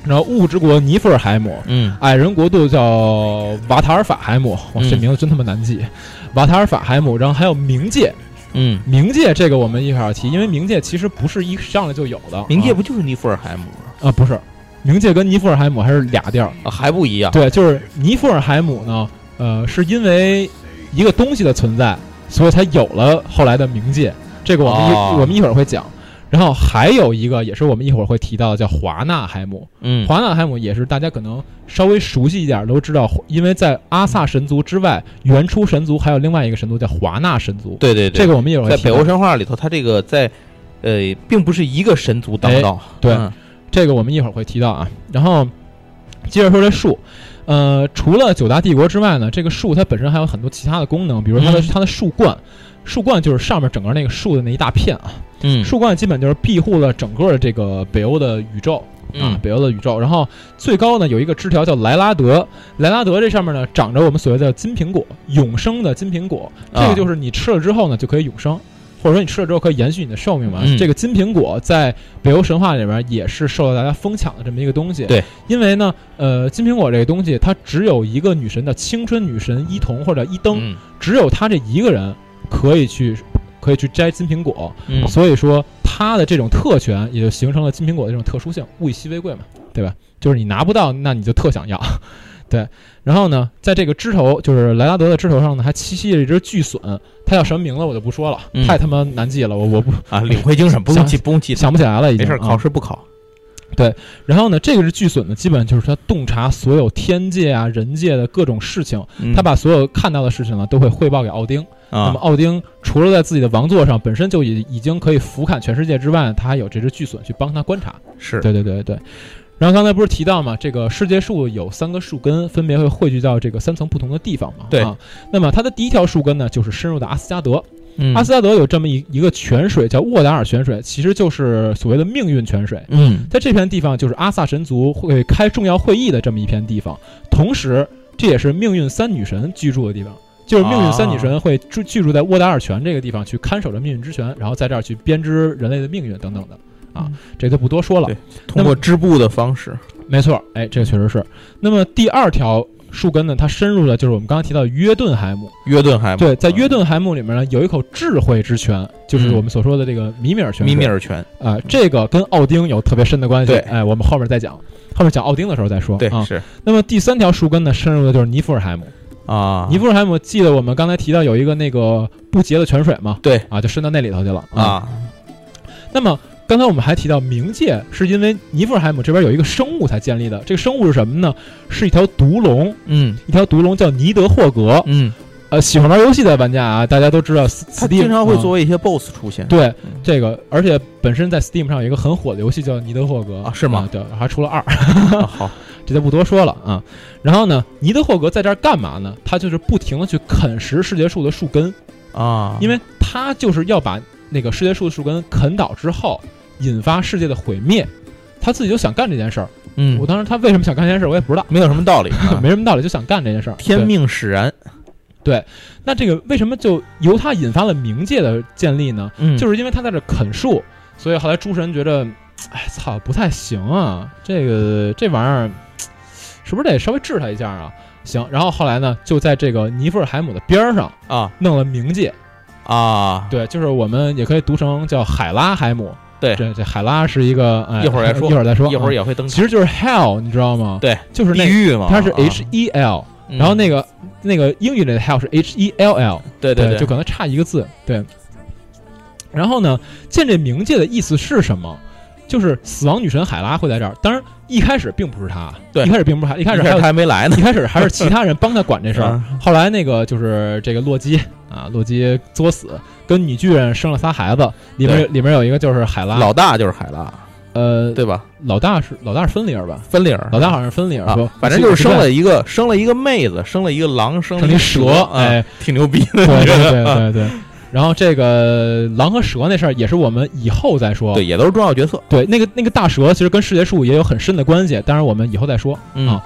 然后雾之国尼弗尔海姆，嗯，矮人国度叫瓦塔尔法海姆，哇，这名字真他妈难记，瓦塔尔法海姆。然后还有冥界，嗯，冥界这个我们一会儿要提，因为冥界其实不是一上来就有的，冥界不就是尼弗尔海姆啊？不是，冥界跟尼弗尔海姆还是俩地儿啊，还不一样。对，就是尼弗尔海姆呢。呃，是因为一个东西的存在，所以才有了后来的冥界。这个我们一我们一会儿会讲。然后还有一个也是我们一会儿会提到的，叫华纳海姆。嗯，华纳海姆也是大家可能稍微熟悉一点都知道，因为在阿萨神族之外，原初神族还有另外一个神族叫华纳神族。对对对，这个我们一会儿在北欧神话里头，它这个在呃，并不是一个神族当道。对，这个我们一会儿会提到啊。然后接着说这树。呃，除了九大帝国之外呢，这个树它本身还有很多其他的功能，比如它的它的树冠，树冠就是上面整个那个树的那一大片啊。嗯，树冠基本就是庇护了整个的这个北欧的宇宙啊，北欧的宇宙。然后最高呢有一个枝条叫莱拉德，莱拉德这上面呢长着我们所谓的金苹果，永生的金苹果，这个就是你吃了之后呢就可以永生。或者说你吃了之后可以延续你的寿命嘛？这个金苹果在北欧神话里边也是受到大家疯抢的这么一个东西。对，因为呢，呃，金苹果这个东西它只有一个女神的青春女神伊童或者伊登，只有她这一个人可以去可以去摘金苹果。所以说她的这种特权也就形成了金苹果的这种特殊性，物以稀为贵嘛，对吧？就是你拿不到，那你就特想要。对，然后呢，在这个枝头，就是莱拉德的枝头上呢，还栖息着一只巨隼，它叫什么名字我就不说了，太他妈难记了，我我不啊，领会精神不用记，不用记，想不起来了，已经没事，考试不考。对，然后呢，这个是巨隼呢，基本就是它洞察所有天界啊、人界的各种事情，他把所有看到的事情呢，都会汇报给奥丁。那么奥丁除了在自己的王座上本身就已已经可以俯瞰全世界之外，他还有这只巨隼去帮他观察。是对对对对。然后刚才不是提到嘛，这个世界树有三个树根，分别会汇聚到这个三层不同的地方嘛？对。那么它的第一条树根呢，就是深入的阿斯加德。嗯。阿斯加德有这么一一个泉水叫沃达尔泉水，其实就是所谓的命运泉水。嗯。在这片地方，就是阿萨神族会开重要会议的这么一片地方，同时这也是命运三女神居住的地方，就是命运三女神会住居住在沃达尔泉这个地方去看守着命运之泉，然后在这儿去编织人类的命运等等的。啊，这就不多说了。通过织布的方式，没错，哎，这个确实是。那么第二条树根呢，它深入的就是我们刚刚提到的约顿海姆。约顿海姆对，在约顿海姆里面呢，有一口智慧之泉，就是我们所说的这个米米尔泉。米米尔泉啊，这个跟奥丁有特别深的关系。对，哎，我们后面再讲，后面讲奥丁的时候再说。对，啊，是。那么第三条树根呢，深入的就是尼弗尔海姆啊。尼弗尔海姆，记得我们刚才提到有一个那个不洁的泉水吗？对，啊，就伸到那里头去了啊。那么。刚才我们还提到冥界是因为尼弗尔海姆这边有一个生物才建立的，这个生物是什么呢？是一条毒龙，嗯，一条毒龙叫尼德霍格，嗯。呃，喜欢玩游戏的玩家啊，大家都知道，Steam 经常会作为一些 BOSS 出现。对，这个，而且本身在 Steam 上有一个很火的游戏叫《尼德霍格》啊，是吗？对，还出了二。好，这就不多说了啊。然后呢，尼德霍格在这儿干嘛呢？他就是不停的去啃食世界树的树根啊，因为他就是要把那个世界树的树根啃倒之后，引发世界的毁灭。他自己就想干这件事儿。嗯，我当时他为什么想干这件事儿，我也不知道，没有什么道理，没什么道理，就想干这件事儿，天命使然。对，那这个为什么就由他引发了冥界的建立呢？嗯，就是因为他在这啃树，所以后来诸神觉得，哎操，不太行啊，这个这玩意儿是不是得稍微治他一下啊？行，然后后来呢，就在这个尼弗尔海姆的边儿上啊，弄了冥界啊，对，就是我们也可以读成叫海拉海姆。对，这这海拉是一个，哎、一会儿再说，一会儿再说，一会儿也会登。其实就是 Hell，你知道吗？对，就是地狱嘛，它是 H E L。然后那个那个英语里的 hell 是 H E L L，对对对，就可能差一个字。对。然后呢，见这冥界的意思是什么？就是死亡女神海拉会在这儿。当然，一开始并不是他，对，一开始并不是他，一开始还还没来呢。一开始还是其他人帮他管这事儿。后来那个就是这个洛基啊，洛基作死，跟女巨人生了仨孩子，里面里面有一个就是海拉，老大就是海拉。呃，对吧？老大是老大是芬里尔吧？芬里尔，老大好像是芬里尔，反正就是生了一个生了一个妹子，生了一个狼，生了一蛇，哎，挺牛逼的。对对对对对。然后这个狼和蛇那事儿也是我们以后再说，对，也都是重要角色。对，那个那个大蛇其实跟世界树也有很深的关系，当然我们以后再说啊。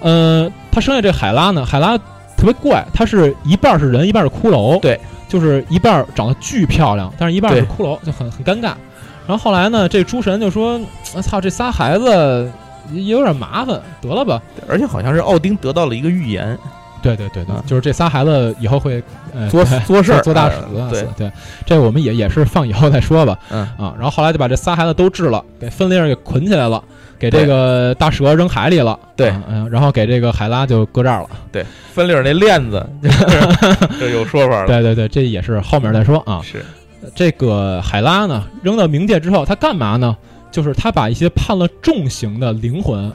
呃，他生下这海拉呢，海拉特别怪，他是一半是人，一半是骷髅，对，就是一半长得巨漂亮，但是一半是骷髅，就很很尴尬。然后后来呢，这诸神就说：“我操，这仨孩子也有点麻烦，得了吧。”而且好像是奥丁得到了一个预言，对对对对，就是这仨孩子以后会做做事做大事。对对，这我们也也是放以后再说吧。嗯啊，然后后来就把这仨孩子都治了，给芬利尔给捆起来了，给这个大蛇扔海里了。对，嗯，然后给这个海拉就搁这儿了。对，芬利尔那链子 这有说法了。对对对，这也是后面再说啊。是。这个海拉呢，扔到冥界之后，他干嘛呢？就是他把一些判了重刑的灵魂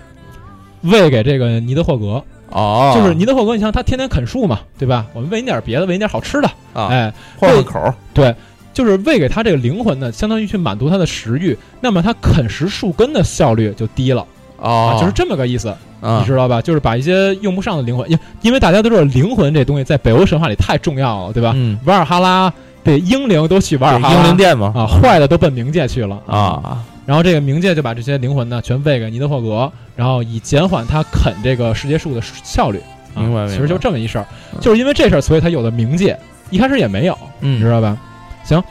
喂给这个尼德霍格。哦，就是尼德霍格，你像他天天啃树嘛，对吧？我们喂你点别的，喂你点好吃的啊，哎，换个口。对，就是喂给他这个灵魂呢，相当于去满足他的食欲。那么他啃食树根的效率就低了。哦，就是这么个意思，你知道吧？就是把一些用不上的灵魂，因因为大家都知道灵魂这东西在北欧神话里太重要了，对吧？嗯，瓦尔哈拉。对，英灵都去瓦尔哈英灵殿嘛，啊，坏的都奔冥界去了啊。然后这个冥界就把这些灵魂呢全喂给尼德霍格，然后以减缓他啃这个世界树的效率。明白，其实就这么一事儿，就是因为这事儿，所以他有了冥界，一开始也没有，嗯你知道吧？行。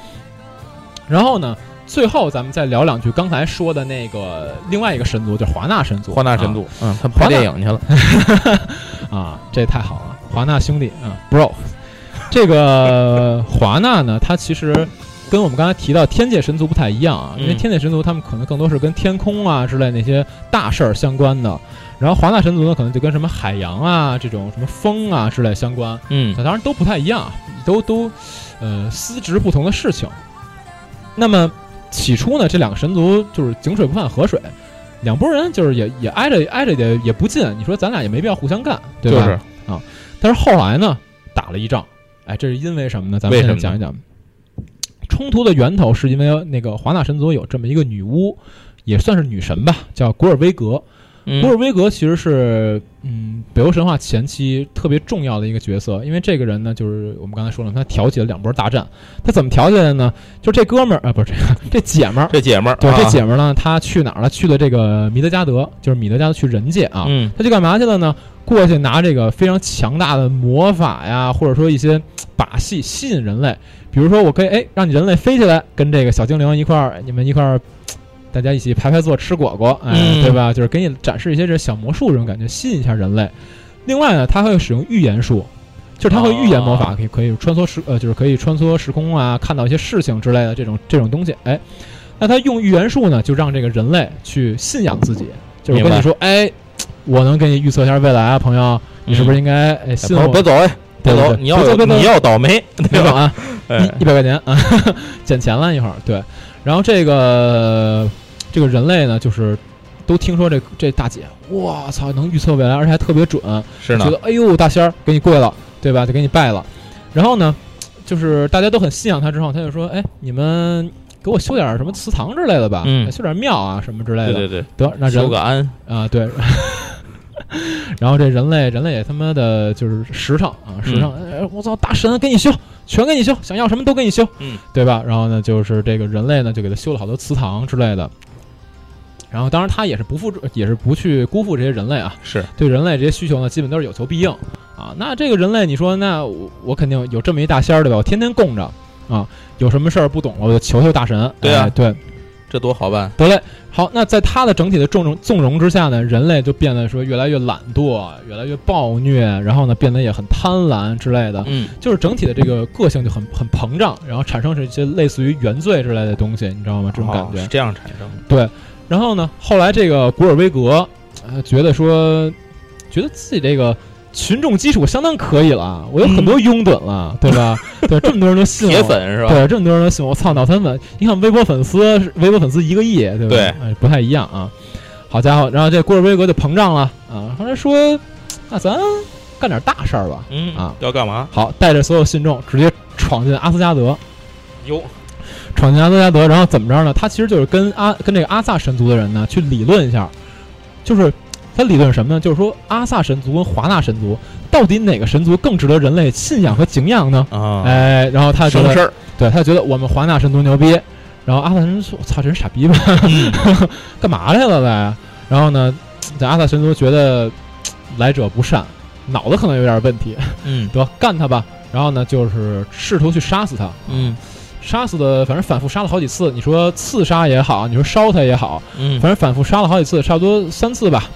然后呢，最后咱们再聊两句刚才说的那个另外一个神族，就是华纳神族。华纳神族，嗯，他拍电影去了 啊，这太好了，华纳兄弟啊，Bro。这个华纳呢，他其实跟我们刚才提到天界神族不太一样啊，因为天界神族他们可能更多是跟天空啊之类那些大事儿相关的，然后华纳神族呢可能就跟什么海洋啊这种什么风啊之类相关，嗯，当然都不太一样，都都呃司职不同的事情。那么起初呢，这两个神族就是井水不犯河水，两拨人就是也也挨着挨着也也不近，你说咱俩也没必要互相干，对吧？啊，但是后来呢，打了一仗。哎，这是因为什么呢？咱们现在讲一讲。冲突的源头是因为那个华纳神族有这么一个女巫，也算是女神吧，叫古尔威格。古尔威格其实是嗯北欧神话前期特别重要的一个角色，因为这个人呢，就是我们刚才说了，他挑起了两波大战。他怎么挑起来的呢？就这哥们儿啊，不是这个这姐们儿，这姐们儿，对，这姐们儿呢，她去哪儿了？去了这个米德加德，就是米德加德去人界啊。嗯，他去干嘛去了呢？过去拿这个非常强大的魔法呀，或者说一些把戏吸引人类。比如说，我可以哎让你人类飞起来，跟这个小精灵一块儿，你们一块儿，大家一起排排坐吃果果，哎，对吧？就是给你展示一些这小魔术这种感觉，吸引一下人类。另外呢，他会使用预言术，就是他会预言魔法，可以可以穿梭时呃，就是可以穿梭时空啊，看到一些事情之类的这种这种东西。哎，那他用预言术呢，就让这个人类去信仰自己，就是跟你说，哎。我能给你预测一下未来啊，朋友，你是不是应该哎信我？别走哎，对对，你要你要倒霉，别走啊，一一百块钱啊，捡钱了一会儿。对，然后这个这个人类呢，就是都听说这这大姐，我操，能预测未来，而且还特别准，是呢。觉得哎呦，大仙儿给你跪了，对吧？就给你拜了。然后呢，就是大家都很信仰他，之后他就说，哎，你们给我修点什么祠堂之类的吧，修点庙啊什么之类的。对对对，得那修个安啊，对。然后这人类，人类也他妈的就是实诚啊，实诚！哎，我操，大神给你修，全给你修，想要什么都给你修，嗯，对吧？然后呢，就是这个人类呢，就给他修了好多祠堂之类的。然后，当然他也是不负，也是不去辜负这些人类啊。是对人类这些需求呢，基本都是有求必应啊。那这个人类，你说，那我我肯定有这么一大仙儿对吧？我天天供着啊，有什么事儿不懂了，我就求求大神。对啊，对。这多好办！得嘞，好，那在他的整体的纵容纵容之下呢，人类就变得说越来越懒惰，越来越暴虐，然后呢，变得也很贪婪之类的。嗯，就是整体的这个个性就很很膨胀，然后产生是一些类似于原罪之类的东西，你知道吗？这种感觉是这样产生的。对，然后呢，后来这个古尔威格，呃，觉得说，觉得自己这个。群众基础相当可以了，我有很多拥趸了，对吧？对，这么多人都信我，铁粉是吧？对，这么多人都信我。操，脑残粉！你看微博粉丝，微博粉丝一个亿，对吧？对，不太一样啊。好家伙，然后这古尔威格就膨胀了啊！后来说，那咱干点大事儿吧。嗯啊，要干嘛？好，带着所有信众直接闯进阿斯加德。哟，闯进阿斯加德，然后怎么着呢？他其实就是跟阿跟这个阿萨神族的人呢去理论一下，就是。他理论什么呢？就是说阿萨神族跟华纳神族到底哪个神族更值得人类信仰和敬仰呢？啊，哎，然后他觉得，对他觉得我们华纳神族牛逼，然后阿萨神族，我操，这人傻逼吧？干嘛来了呗？然后呢，在阿萨神族觉得来者不善，脑子可能有点问题，嗯，得干他吧。然后呢，就是试图去杀死他，嗯，杀死的反正反复杀了好几次，你说刺杀也好，你说烧他也好，嗯，反正反复杀了好几次，差不多三次吧。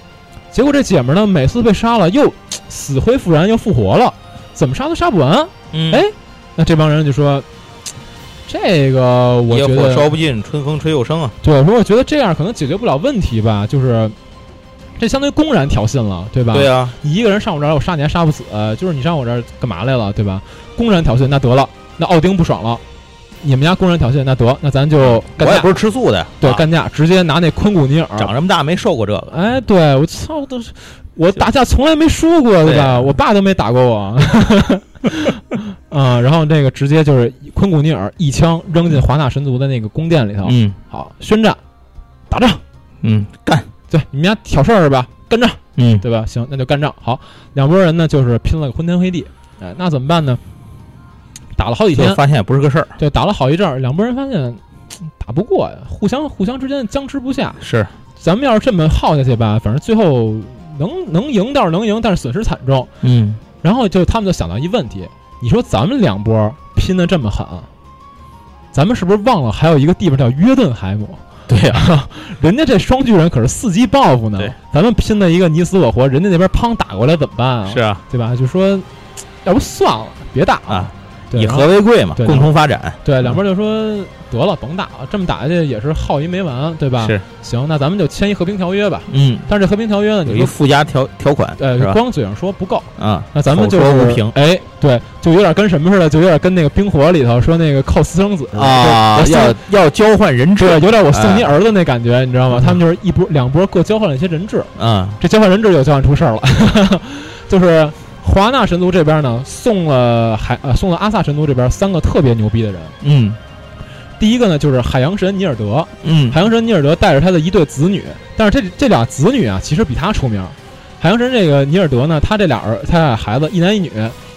结果这姐们呢，每次被杀了又死灰复燃，又复活了，怎么杀都杀不完。哎，那这帮人就说：“这个我觉得烧不尽，春风吹又生啊。”对，说我觉得这样可能解决不了问题吧，就是这相当于公然挑衅了，对吧？对啊，你一个人上我这儿，我杀你还杀不死，就是你上我这儿干嘛来了，对吧？公然挑衅，那得了，那奥丁不爽了。你们家工人挑衅，那得，那咱就干架。我也不是吃素的，对，干架，直接拿那昆古尼尔，长这么大没受过这个。哎，对我操，都是我打架从来没输过，对吧？我爸都没打过我。啊，然后这个直接就是昆古尼尔一枪扔进华纳神族的那个宫殿里头。嗯，好，宣战，打仗。嗯，干。对，你们家挑事儿是吧？干仗。嗯，对吧？行，那就干仗。好，两拨人呢就是拼了个昏天黑地。哎，那怎么办呢？打了好几天，发现也不是个事儿。对，打了好一阵儿，两拨人发现打不过呀，互相互相之间僵持不下。是，咱们要是这么耗下去吧，反正最后能能赢倒是能赢，但是损失惨重。嗯。然后就他们就想到一问题：你说咱们两波拼的这么狠，咱们是不是忘了还有一个地方叫约顿海姆？对呀，人家这双巨人可是伺机报复呢。对，咱们拼的一个你死我活，人家那边砰打过来怎么办啊？是啊，对吧？就说要不算了，别打了。以和为贵嘛，共同发展。对，两边就说得了，甭打了，这么打下去也是耗一没完，对吧？是，行，那咱们就签一和平条约吧。嗯，但是这和平条约呢，有一附加条条款，对，光嘴上说不够啊。那咱们就是哎，对，就有点跟什么似的，就有点跟那个冰火里头说那个靠私生子啊，要要交换人质，有点我送你儿子那感觉，你知道吗？他们就是一波两波各交换了一些人质啊，这交换人质就交换出事儿了，就是。华纳神族这边呢，送了海呃送了阿萨神族这边三个特别牛逼的人。嗯，第一个呢就是海洋神尼尔德。嗯，海洋神尼尔德带着他的一对子女，但是这这俩子女啊，其实比他出名。海洋神这个尼尔德呢，他这俩儿他俩孩子一男一女，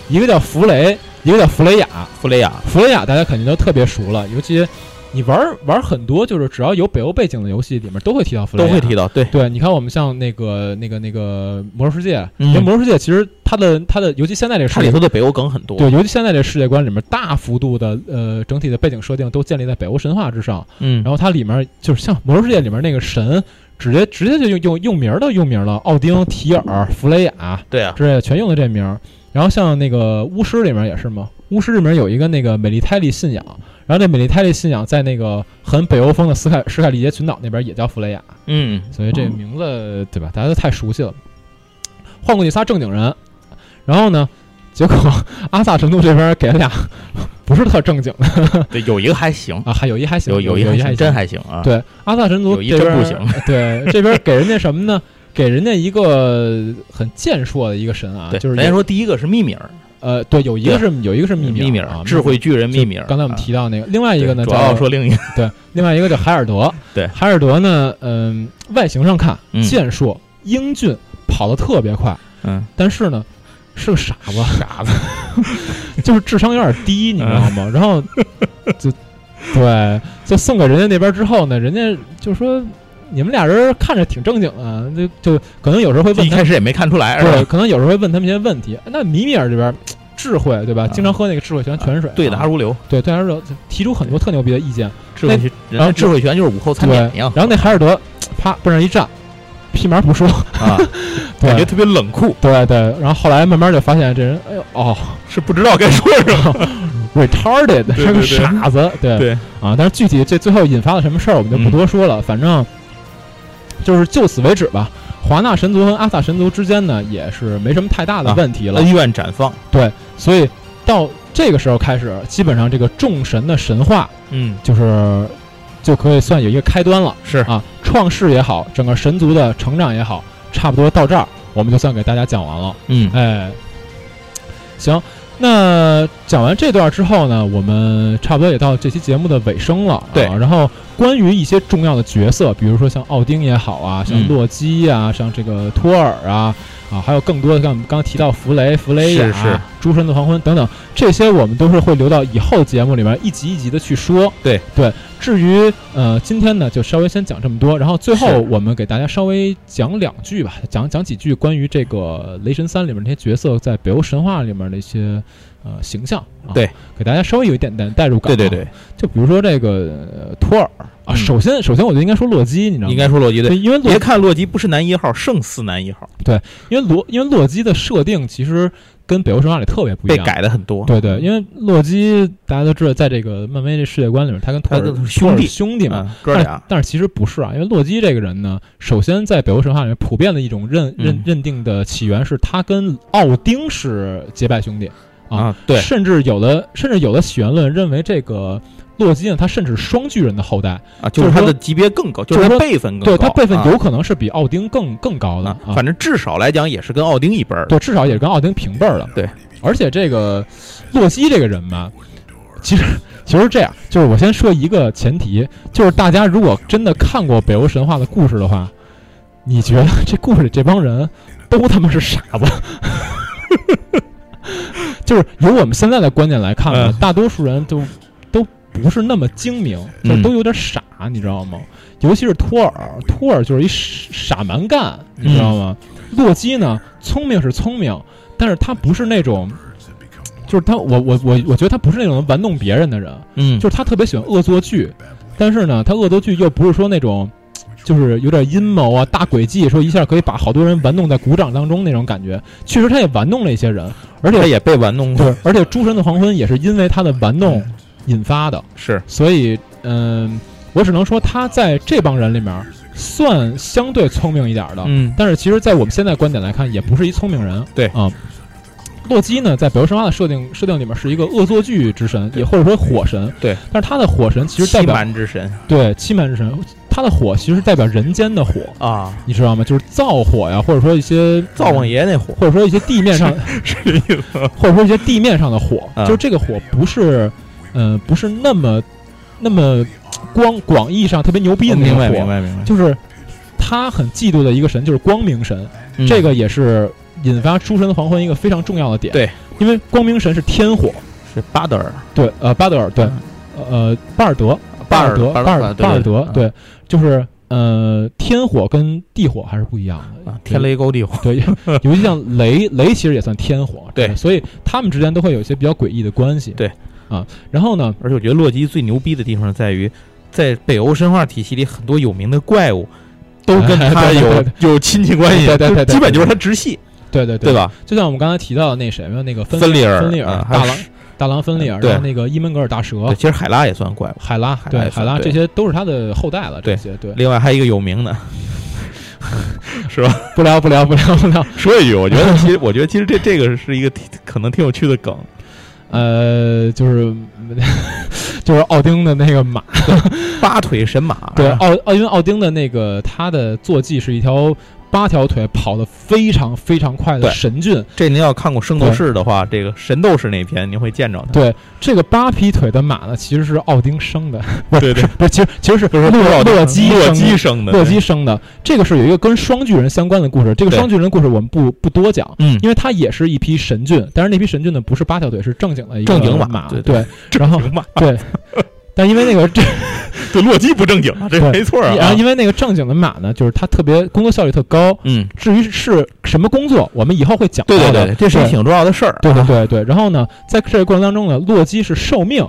一个叫弗雷，一个叫弗雷亚。弗雷亚，弗雷亚大家肯定都特别熟了，尤其。你玩玩很多，就是只要有北欧背景的游戏，里面都会提到弗雷都会提到。对对，你看我们像那个那个那个魔兽世界，因为魔兽世界其实它的它的，尤其现在这个，它里头的北欧梗很多。对，尤其现在这世界观里面，大幅度的呃整体的背景设定都建立在北欧神话之上。嗯，然后它里面就是像魔兽世界里面那个神，直接直接就用用用名的用名了，奥丁、提尔、弗雷亚，对啊，之类的全用的这名。然后像那个巫师里面也是嘛，巫师里面有一个那个美丽泰利信仰。然后这美丽泰利信仰在那个很北欧风的斯凯斯凯利杰群岛那边也叫弗雷亚，嗯，所以这个名字对吧？大家都太熟悉了。换过去仨正经人，然后呢，结果 阿萨神都这边给了俩不是特正经的，对，有一个还行啊，还有一还行，有有一还真还行啊。对，阿萨神族有一真不行。对，这边给人家什么呢？给人家一个很健硕的一个神啊，就是人家说第一个是密米尔，呃，对，有一个是有一个是密米尔，智慧巨人密米尔。刚才我们提到那个，另外一个呢，主要说另一个，对，另外一个叫海尔德。对，海尔德呢，嗯，外形上看健硕、英俊，跑得特别快，嗯，但是呢。是个傻子，傻子，就是智商有点低，你知道吗？然后就对，就送给人家那边之后呢，人家就说你们俩人看着挺正经的，就就可能有时候会问，一开始也没看出来，对，可能有时候会问他们一些问题。那米米尔这边智慧对吧？经常喝那个智慧泉泉水，对答如流，对对答如流，提出很多特牛逼的意见。智慧泉，然后智慧泉就是午后餐点一样。然后那海尔德啪奔上一站。屁毛不说啊，感觉特别冷酷。对对，然后后来慢慢就发现这人，哎呦哦，是不知道该说什么，retarded，是个傻子。对对啊，但是具体这最后引发了什么事儿，我们就不多说了。反正就是就此为止吧。华纳神族和阿萨神族之间呢，也是没什么太大的问题了，恩怨绽放。对，所以到这个时候开始，基本上这个众神的神话，嗯，就是。就可以算有一个开端了，是啊，创世也好，整个神族的成长也好，差不多到这儿，我们就算给大家讲完了。嗯，哎，行，那讲完这段之后呢，我们差不多也到这期节目的尾声了。对，然后关于一些重要的角色，比如说像奥丁也好啊，像洛基啊，像这个托尔啊。啊，还有更多的像我们刚刚提到弗雷、弗雷亚、诸神的黄昏等等，这些我们都是会留到以后节目里面一集一集的去说。对对，至于呃今天呢，就稍微先讲这么多，然后最后我们给大家稍微讲两句吧，讲讲几句关于这个雷神三里面那些角色在北欧神话里面的一些呃形象。对，给大家稍微有一点点代入感。对对对，就比如说这个托尔。啊，首先，首先我就应该说洛基，你知道吗？应该说洛基，对，因为别看洛基不是男一号，胜似男一号。对，因为洛，因为洛基的设定其实跟北欧神话里特别不一样，被改的很多。对对，因为洛基大家都知道，在这个漫威这世界观里面，他跟托尔兄弟兄弟嘛，哥俩。但是其实不是啊，因为洛基这个人呢，首先在北欧神话里面普遍的一种认认认定的起源是他跟奥丁是结拜兄弟啊，对，甚至有的甚至有的起源论认为这个。洛基呢？他甚至是双巨人的后代啊，就是他的级别更高，就是他辈分更高，对他辈分有可能是比奥丁更更高的。反正至少来讲也是跟奥丁一辈儿，对，至少也是跟奥丁平辈儿的。对，而且这个洛基这个人吧，其实其实这样，就是我先说一个前提，就是大家如果真的看过北欧神话的故事的话，你觉得这故事里这帮人都他妈是傻子？就是由我们现在的观点来看呢，大多数人都都。不是那么精明，就都有点傻，你知道吗？尤其是托尔，托尔就是一傻蛮干，你知道吗？洛基呢，聪明是聪明，但是他不是那种，就是他，我我我我觉得他不是那种玩弄别人的人，嗯，就是他特别喜欢恶作剧，但是呢，他恶作剧又不是说那种，就是有点阴谋啊、大诡计，说一下可以把好多人玩弄在鼓掌当中那种感觉。确实，他也玩弄了一些人，而且他也被玩弄过。对，而且诸神的黄昏也是因为他的玩弄。引发的。是，所以，嗯，我只能说他在这帮人里面算相对聪明一点的，嗯，但是其实，在我们现在观点来看，也不是一聪明人，对。啊。洛基呢，在北欧神话的设定设定里面是一个恶作剧之神，也或者说火神，对，但是他的火神其实代表欺瞒之神，对，欺瞒之神，他的火其实代表人间的火啊，你知道吗？就是灶火呀，或者说一些灶王爷那火，或者说一些地面上 是这意思，或者说一些地面上的火，就是这个火不是。嗯，不是那么，那么光广义上特别牛逼的那个火，明白明白，就是他很嫉妒的一个神，就是光明神。这个也是引发诸神的黄昏一个非常重要的点。对，因为光明神是天火，是巴德尔。对，呃，巴德尔，对，呃，巴尔德，巴尔德，巴尔巴尔德，对，就是呃，天火跟地火还是不一样的啊，天雷勾地火。对，尤其像雷，雷其实也算天火。对，所以他们之间都会有一些比较诡异的关系。对。啊，然后呢？而且我觉得洛基最牛逼的地方在于，在北欧神话体系里，很多有名的怪物都跟 他有有亲戚关系，对对对，基本就是他直系，对对对吧？就像我们刚才提到的那谁，那个芬利尔，芬利尔大狼，大狼芬利尔，然后那个伊门格尔大蛇，其实海拉也算怪物，海拉，对海拉，这些都是他的后代了。这些对。另外还有一个有名的，是吧？不聊不聊不聊不聊。说一句，我觉得其实 我觉得其实这这个是一个可能挺有趣的梗。呃，就是就是奥丁的那个马，八腿神马。对，奥奥因为奥丁的那个他的坐骑是一条。八条腿跑得非常非常快的神骏，这您要看过《圣斗士》的话，这个神斗士那篇您会见着他。对，这个八匹腿的马呢，其实是奥丁生的，对对，不是，其实其实是洛洛基洛基生的，洛基生的。这个是有一个跟双巨人相关的故事，这个双巨人故事我们不不多讲，嗯，因为它也是一匹神骏，但是那匹神骏呢不是八条腿，是正经的一个正经马，对，然后对。但因为那个这，这洛基不正经啊，这没错啊。然后因为那个正经的马呢，就是它特别工作效率特高。嗯，至于是什么工作，我们以后会讲。对对对，这是挺重要的事儿。对对对对。然后呢，在这个过程当中呢，洛基是受命，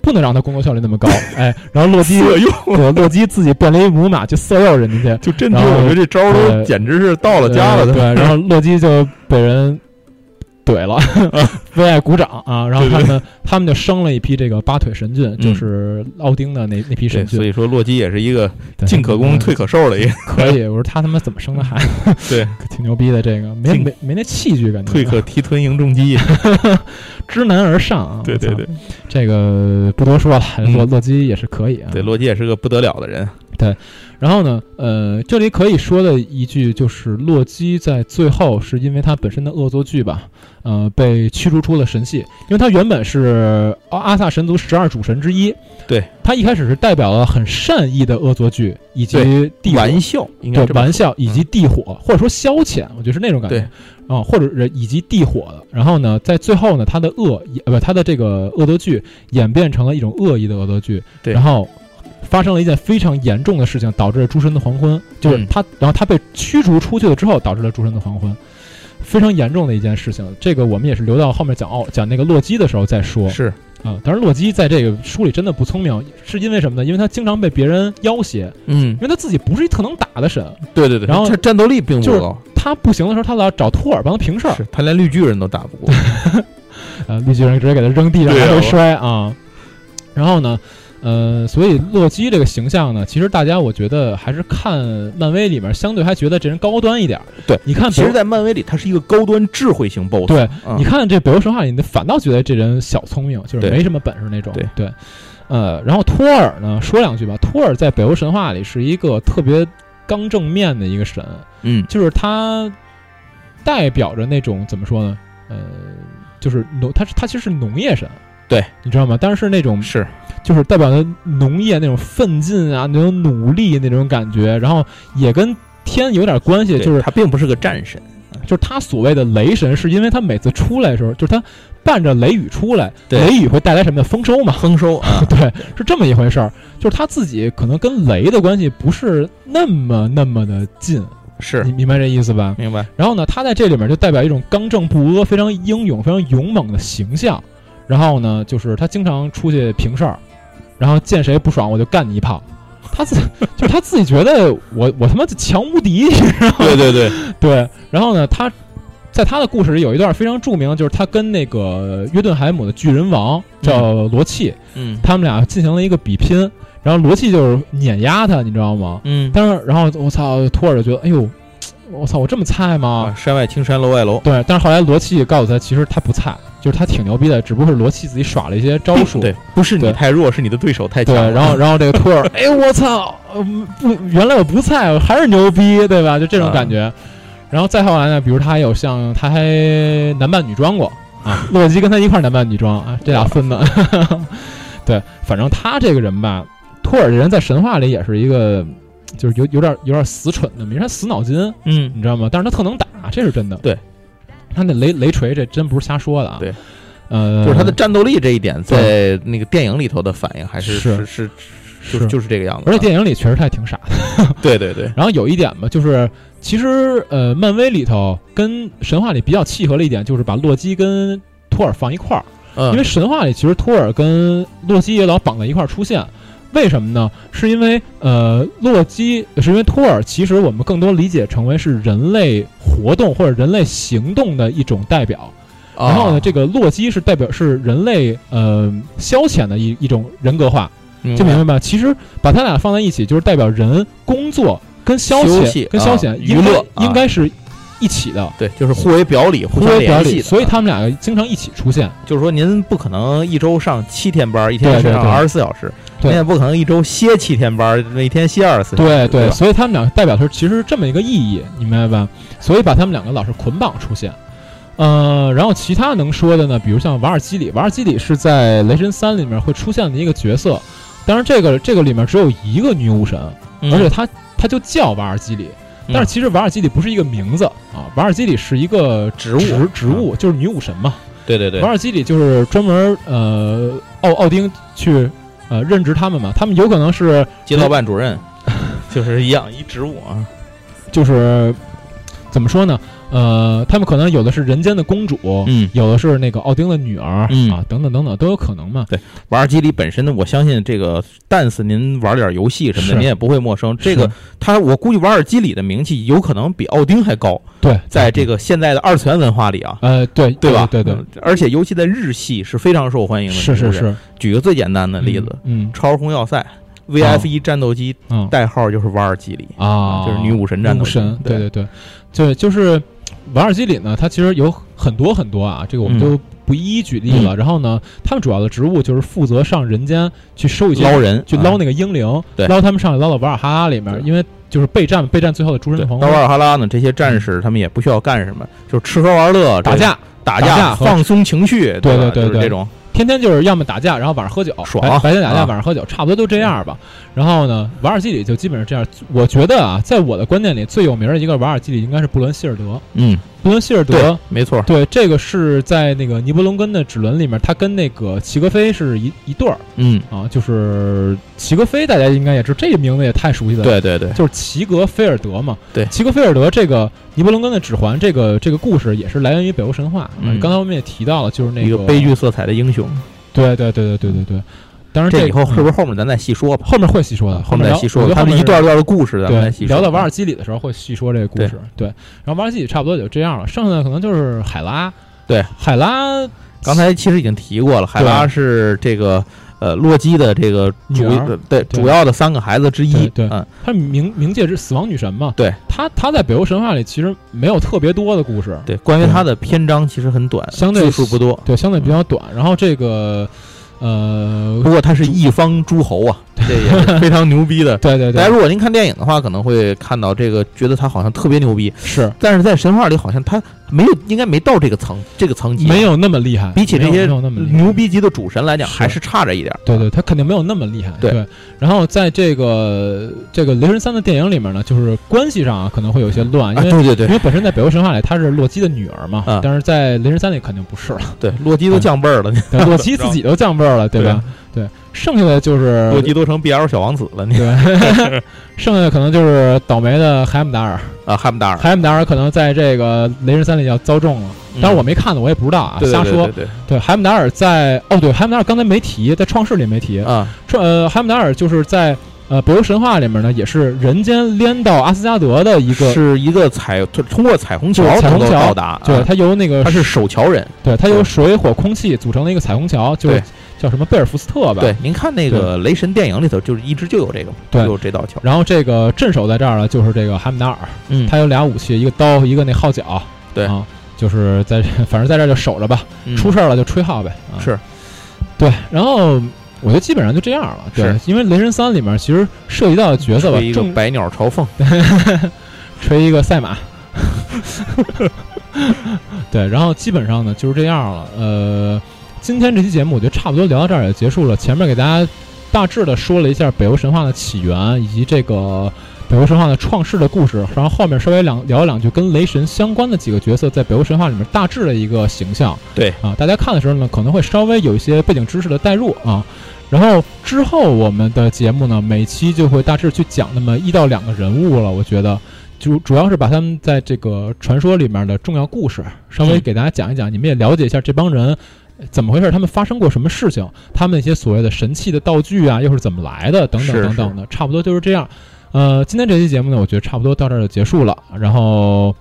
不能让他工作效率那么高。哎，然后洛基色诱，对，洛基自己变了一母马，就色诱人家去。就真的，我觉得这招都简直是到了家了。对，然后洛基就被人。怼了，为爱鼓掌啊！然后他们他们就生了一批这个八腿神骏，就是奥丁的那那批神骏。所以说洛基也是一个进可攻退可守的一个。可以，我说他他妈怎么生的孩子？对，挺牛逼的。这个没没没那器具感觉。退可提臀迎重击，知难而上啊！对对对，这个不多说了。洛洛基也是可以啊。对，洛基也是个不得了的人。对。然后呢，呃，这里可以说的一句就是，洛基在最后是因为他本身的恶作剧吧，呃，被驱逐出了神系，因为他原本是阿阿萨神族十二主神之一，对他一开始是代表了很善意的恶作剧以及地玩笑，应该对玩笑以及地火或者说消遣，我觉得是那种感觉，啊，或者是以及地火的。然后呢，在最后呢，他的恶呃不，他的这个恶作剧演变成了一种恶意的恶作剧，对，然后。发生了一件非常严重的事情，导致了诸神的黄昏。就是他，然后他被驱逐出去了之后，导致了诸神的黄昏，非常严重的一件事情。这个我们也是留到后面讲奥讲那个洛基的时候再说。是啊，当然洛基在这个书里真的不聪明，是因为什么呢？因为他经常被别人要挟。嗯，因为他自己不是一特能打的神。对对对。然后他战斗力并不高。他不行的时候，他老找托尔帮他平事儿。他连绿巨人都打不过。呃，绿巨人直接给他扔地上，还会摔啊。然后呢？呃，所以洛基这个形象呢，其实大家我觉得还是看漫威里面相对还觉得这人高端一点。对，你看，其实，在漫威里他是一个高端智慧型 BOSS。对，你看这北欧神话里，你反倒觉得这人小聪明，就是没什么本事那种。对对，呃，然后托尔呢，说两句吧。托尔在北欧神话里是一个特别刚正面的一个神，嗯，就是他代表着那种怎么说呢？呃，就是农，他是他其实是农业神。对，你知道吗？但是那种是，就是代表的农业那种奋进啊，那种努力那种感觉，然后也跟天有点关系。就是他并不是个战神，就是他所谓的雷神，是因为他每次出来的时候，就是他伴着雷雨出来，雷雨会带来什么丰收嘛？丰收啊，对，是这么一回事儿。就是他自己可能跟雷的关系不是那么那么的近，是你明白这意思吧？明白。然后呢，他在这里面就代表一种刚正不阿、非常英勇、非常勇猛的形象。然后呢，就是他经常出去平事儿，然后见谁不爽我就干你一炮。他自 就是他自己觉得我我他妈强无敌，知道吗对对对 对。然后呢，他在他的故事里有一段非常著名，就是他跟那个约顿海姆的巨人王叫罗契，嗯，他们俩进行了一个比拼，然后罗契就是碾压他，你知道吗？嗯。但是然后我操，托尔就觉得，哎呦，我操，我这么菜吗？山外青山楼外楼。对，但是后来罗契告诉他，其实他不菜。就是他挺牛逼的，只不过是罗契自己耍了一些招数。对，不是你太弱，是你的对手太强。对，然后，然后这个托尔，哎，我操，不，原来我不菜，我还是牛逼，对吧？就这种感觉。然后再后来呢，比如他还有像他还男扮女装过啊，洛基跟他一块男扮女装啊，这俩孙子。对，反正他这个人吧，托尔这人在神话里也是一个，就是有有点有点死蠢的，没啥死脑筋，嗯，你知道吗？但是他特能打，这是真的。对。他那雷雷锤，这真不是瞎说的啊！对，呃，就是他的战斗力这一点，在那个电影里头的反应还是是是，就是就是这个样子。而且电影里确实他也挺傻的。对对对。然后有一点嘛，就是其实呃，漫威里头跟神话里比较契合的一点，就是把洛基跟托尔放一块儿。嗯。因为神话里其实托尔跟洛基也老绑在一块儿出现。为什么呢？是因为呃，洛基是因为托尔，其实我们更多理解成为是人类活动或者人类行动的一种代表。然后呢，这个洛基是代表是人类呃消遣的一一种人格化，就明白吧？其实把他俩放在一起，就是代表人工作跟消遣、跟消遣娱乐应该是一起的。对，就是互为表里、互为表里，所以他们俩经常一起出现。就是说，您不可能一周上七天班，一天上二十四小时；您也不可能一周歇七天班，一天歇二十四。对对，所以他们俩代表的是其实是这么一个意义，你明白吧？所以把他们两个老是捆绑出现。呃，然后其他能说的呢，比如像瓦尔基里，瓦尔基里是在《雷神三》里面会出现的一个角色。当然，这个这个里面只有一个女武神，而且她她就叫瓦尔基里。但是其实瓦尔基里不是一个名字啊，瓦尔基里是一个植物，植物就是女武神嘛。对对对，瓦尔基里就是专门呃奥奥丁去呃任职他们嘛，他们有可能是街道办主任，就是一样一职务啊，就是怎么说呢？呃，他们可能有的是人间的公主，嗯，有的是那个奥丁的女儿，嗯啊，等等等等都有可能嘛。对，玩机里本身呢，我相信这个但是您玩点游戏什么的，您也不会陌生。这个他，我估计瓦尔基里的名气有可能比奥丁还高。对，在这个现在的二次元文化里啊，呃，对，对吧？对对，而且尤其在日系是非常受欢迎的。是是是。举个最简单的例子，嗯，超时空要塞。VF 一战斗机，代号就是瓦尔基里啊，就是女武神战斗机。对对对，对就是。瓦尔基里呢，它其实有很多很多啊，这个我们就不一一举例了。然后呢，他们主要的职务就是负责上人间去收一些捞人，去捞那个英灵，捞他们上去捞到瓦尔哈拉里面。因为就是备战，备战最后的诸神黄昏。到瓦尔哈拉呢，这些战士他们也不需要干什么，就是吃喝玩乐、打架、打架、放松情绪。对对对对，这种天天就是要么打架，然后晚上喝酒，爽。白天打架，晚上喝酒，差不多都这样吧。然后呢，瓦尔基里就基本上这样。我觉得啊，在我的观念里，最有名的一个瓦尔基里应该是布伦希尔德。嗯。布伦希尔德，没错，对，这个是在那个尼伯龙根的指轮里面，他跟那个齐格飞是一一对儿，嗯。啊，就是齐格飞，大家应该也知道，这个名字也太熟悉了，对对对，就是齐格菲尔德嘛，对，齐格菲尔德这个尼伯龙根的指环，这个这个故事也是来源于北欧神话，嗯，刚才我们也提到了，就是那个悲剧色彩的英雄，对对对对对对对。当然，这以后是不是后面咱再细说吧？后面会细说的，后面再细说。他们一段段的故事，咱们再细聊到瓦尔基里的时候会细说这个故事。对，然后瓦尔基里差不多也就这样了，剩下的可能就是海拉。对，海拉刚才其实已经提过了，海拉是这个呃洛基的这个主对主要的三个孩子之一。对，嗯，他冥冥界之死亡女神嘛。对，她她在北欧神话里其实没有特别多的故事。对，关于她的篇章其实很短，相对数不多。对，相对比较短。然后这个。呃，不过他是一方诸侯啊，这也是非常牛逼的。对对对，大家如果您看电影的话，可能会看到这个，觉得他好像特别牛逼。是，但是在神话里好像他。没有，应该没到这个层这个层级，没有那么厉害。比起这些牛逼级的主神来讲，还是差着一点。对对，他肯定没有那么厉害。对。然后在这个这个雷神三的电影里面呢，就是关系上啊可能会有些乱，因为对对对，因为本身在北欧神话里她是洛基的女儿嘛，但是在雷神三里肯定不是了。对，洛基都降辈儿了，洛基自己都降辈儿了，对吧？对，剩下的就是洛基都成 BL 小王子了，对，剩下的可能就是倒霉的海姆达尔啊，海姆达尔，海姆达尔可能在这个雷神三里要遭重了。但是我没看呢，我也不知道啊，瞎说。对对，海姆达尔在哦，对，海姆达尔刚才没提，在创世里没提啊。创呃，海姆达尔就是在呃北欧神话里面呢，也是人间连到阿斯加德的一个，是一个彩通过彩虹桥彩虹桥到达。对，他由那个他是守桥人，对他由水火空气组成的一个彩虹桥，就叫什么贝尔福斯特吧？对，您看那个雷神电影里头，就是一直就有这个，对，有这道桥。然后这个镇守在这儿了，就是这个哈姆达尔，嗯，他有俩武器，一个刀，一个那号角，对啊。就是在，反正在这就守着吧，出事儿了就吹号呗。是，对。然后我觉得基本上就这样了。对，因为《雷神三》里面其实涉及到的角色吧，一个百鸟朝凤，吹一个赛马。对，然后基本上呢就是这样了。呃，今天这期节目我觉得差不多聊到这儿也结束了。前面给大家大致的说了一下北欧神话的起源以及这个。北欧神话的创世的故事，然后后面稍微两聊两句跟雷神相关的几个角色，在北欧神话里面大致的一个形象。对啊，大家看的时候呢，可能会稍微有一些背景知识的带入啊。然后之后我们的节目呢，每期就会大致去讲那么一到两个人物了。我觉得主主要是把他们在这个传说里面的重要故事稍微给大家讲一讲，你们也了解一下这帮人怎么回事，他们发生过什么事情，他们那些所谓的神器的道具啊，又是怎么来的，等等等等的，差不多就是这样。呃，今天这期节目呢，我觉得差不多到这儿就结束了。然后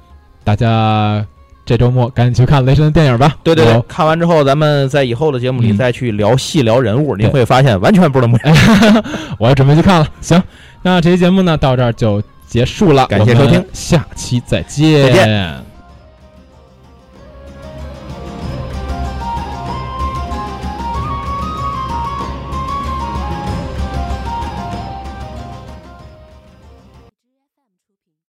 大家这周末赶紧去看雷神的电影吧。对对对，看完之后，咱们在以后的节目里再去聊细聊人物，您会发现完全不是那么。我要准备去看了。行，那这期节目呢到这儿就结束了，感谢收听，下期再见，再见。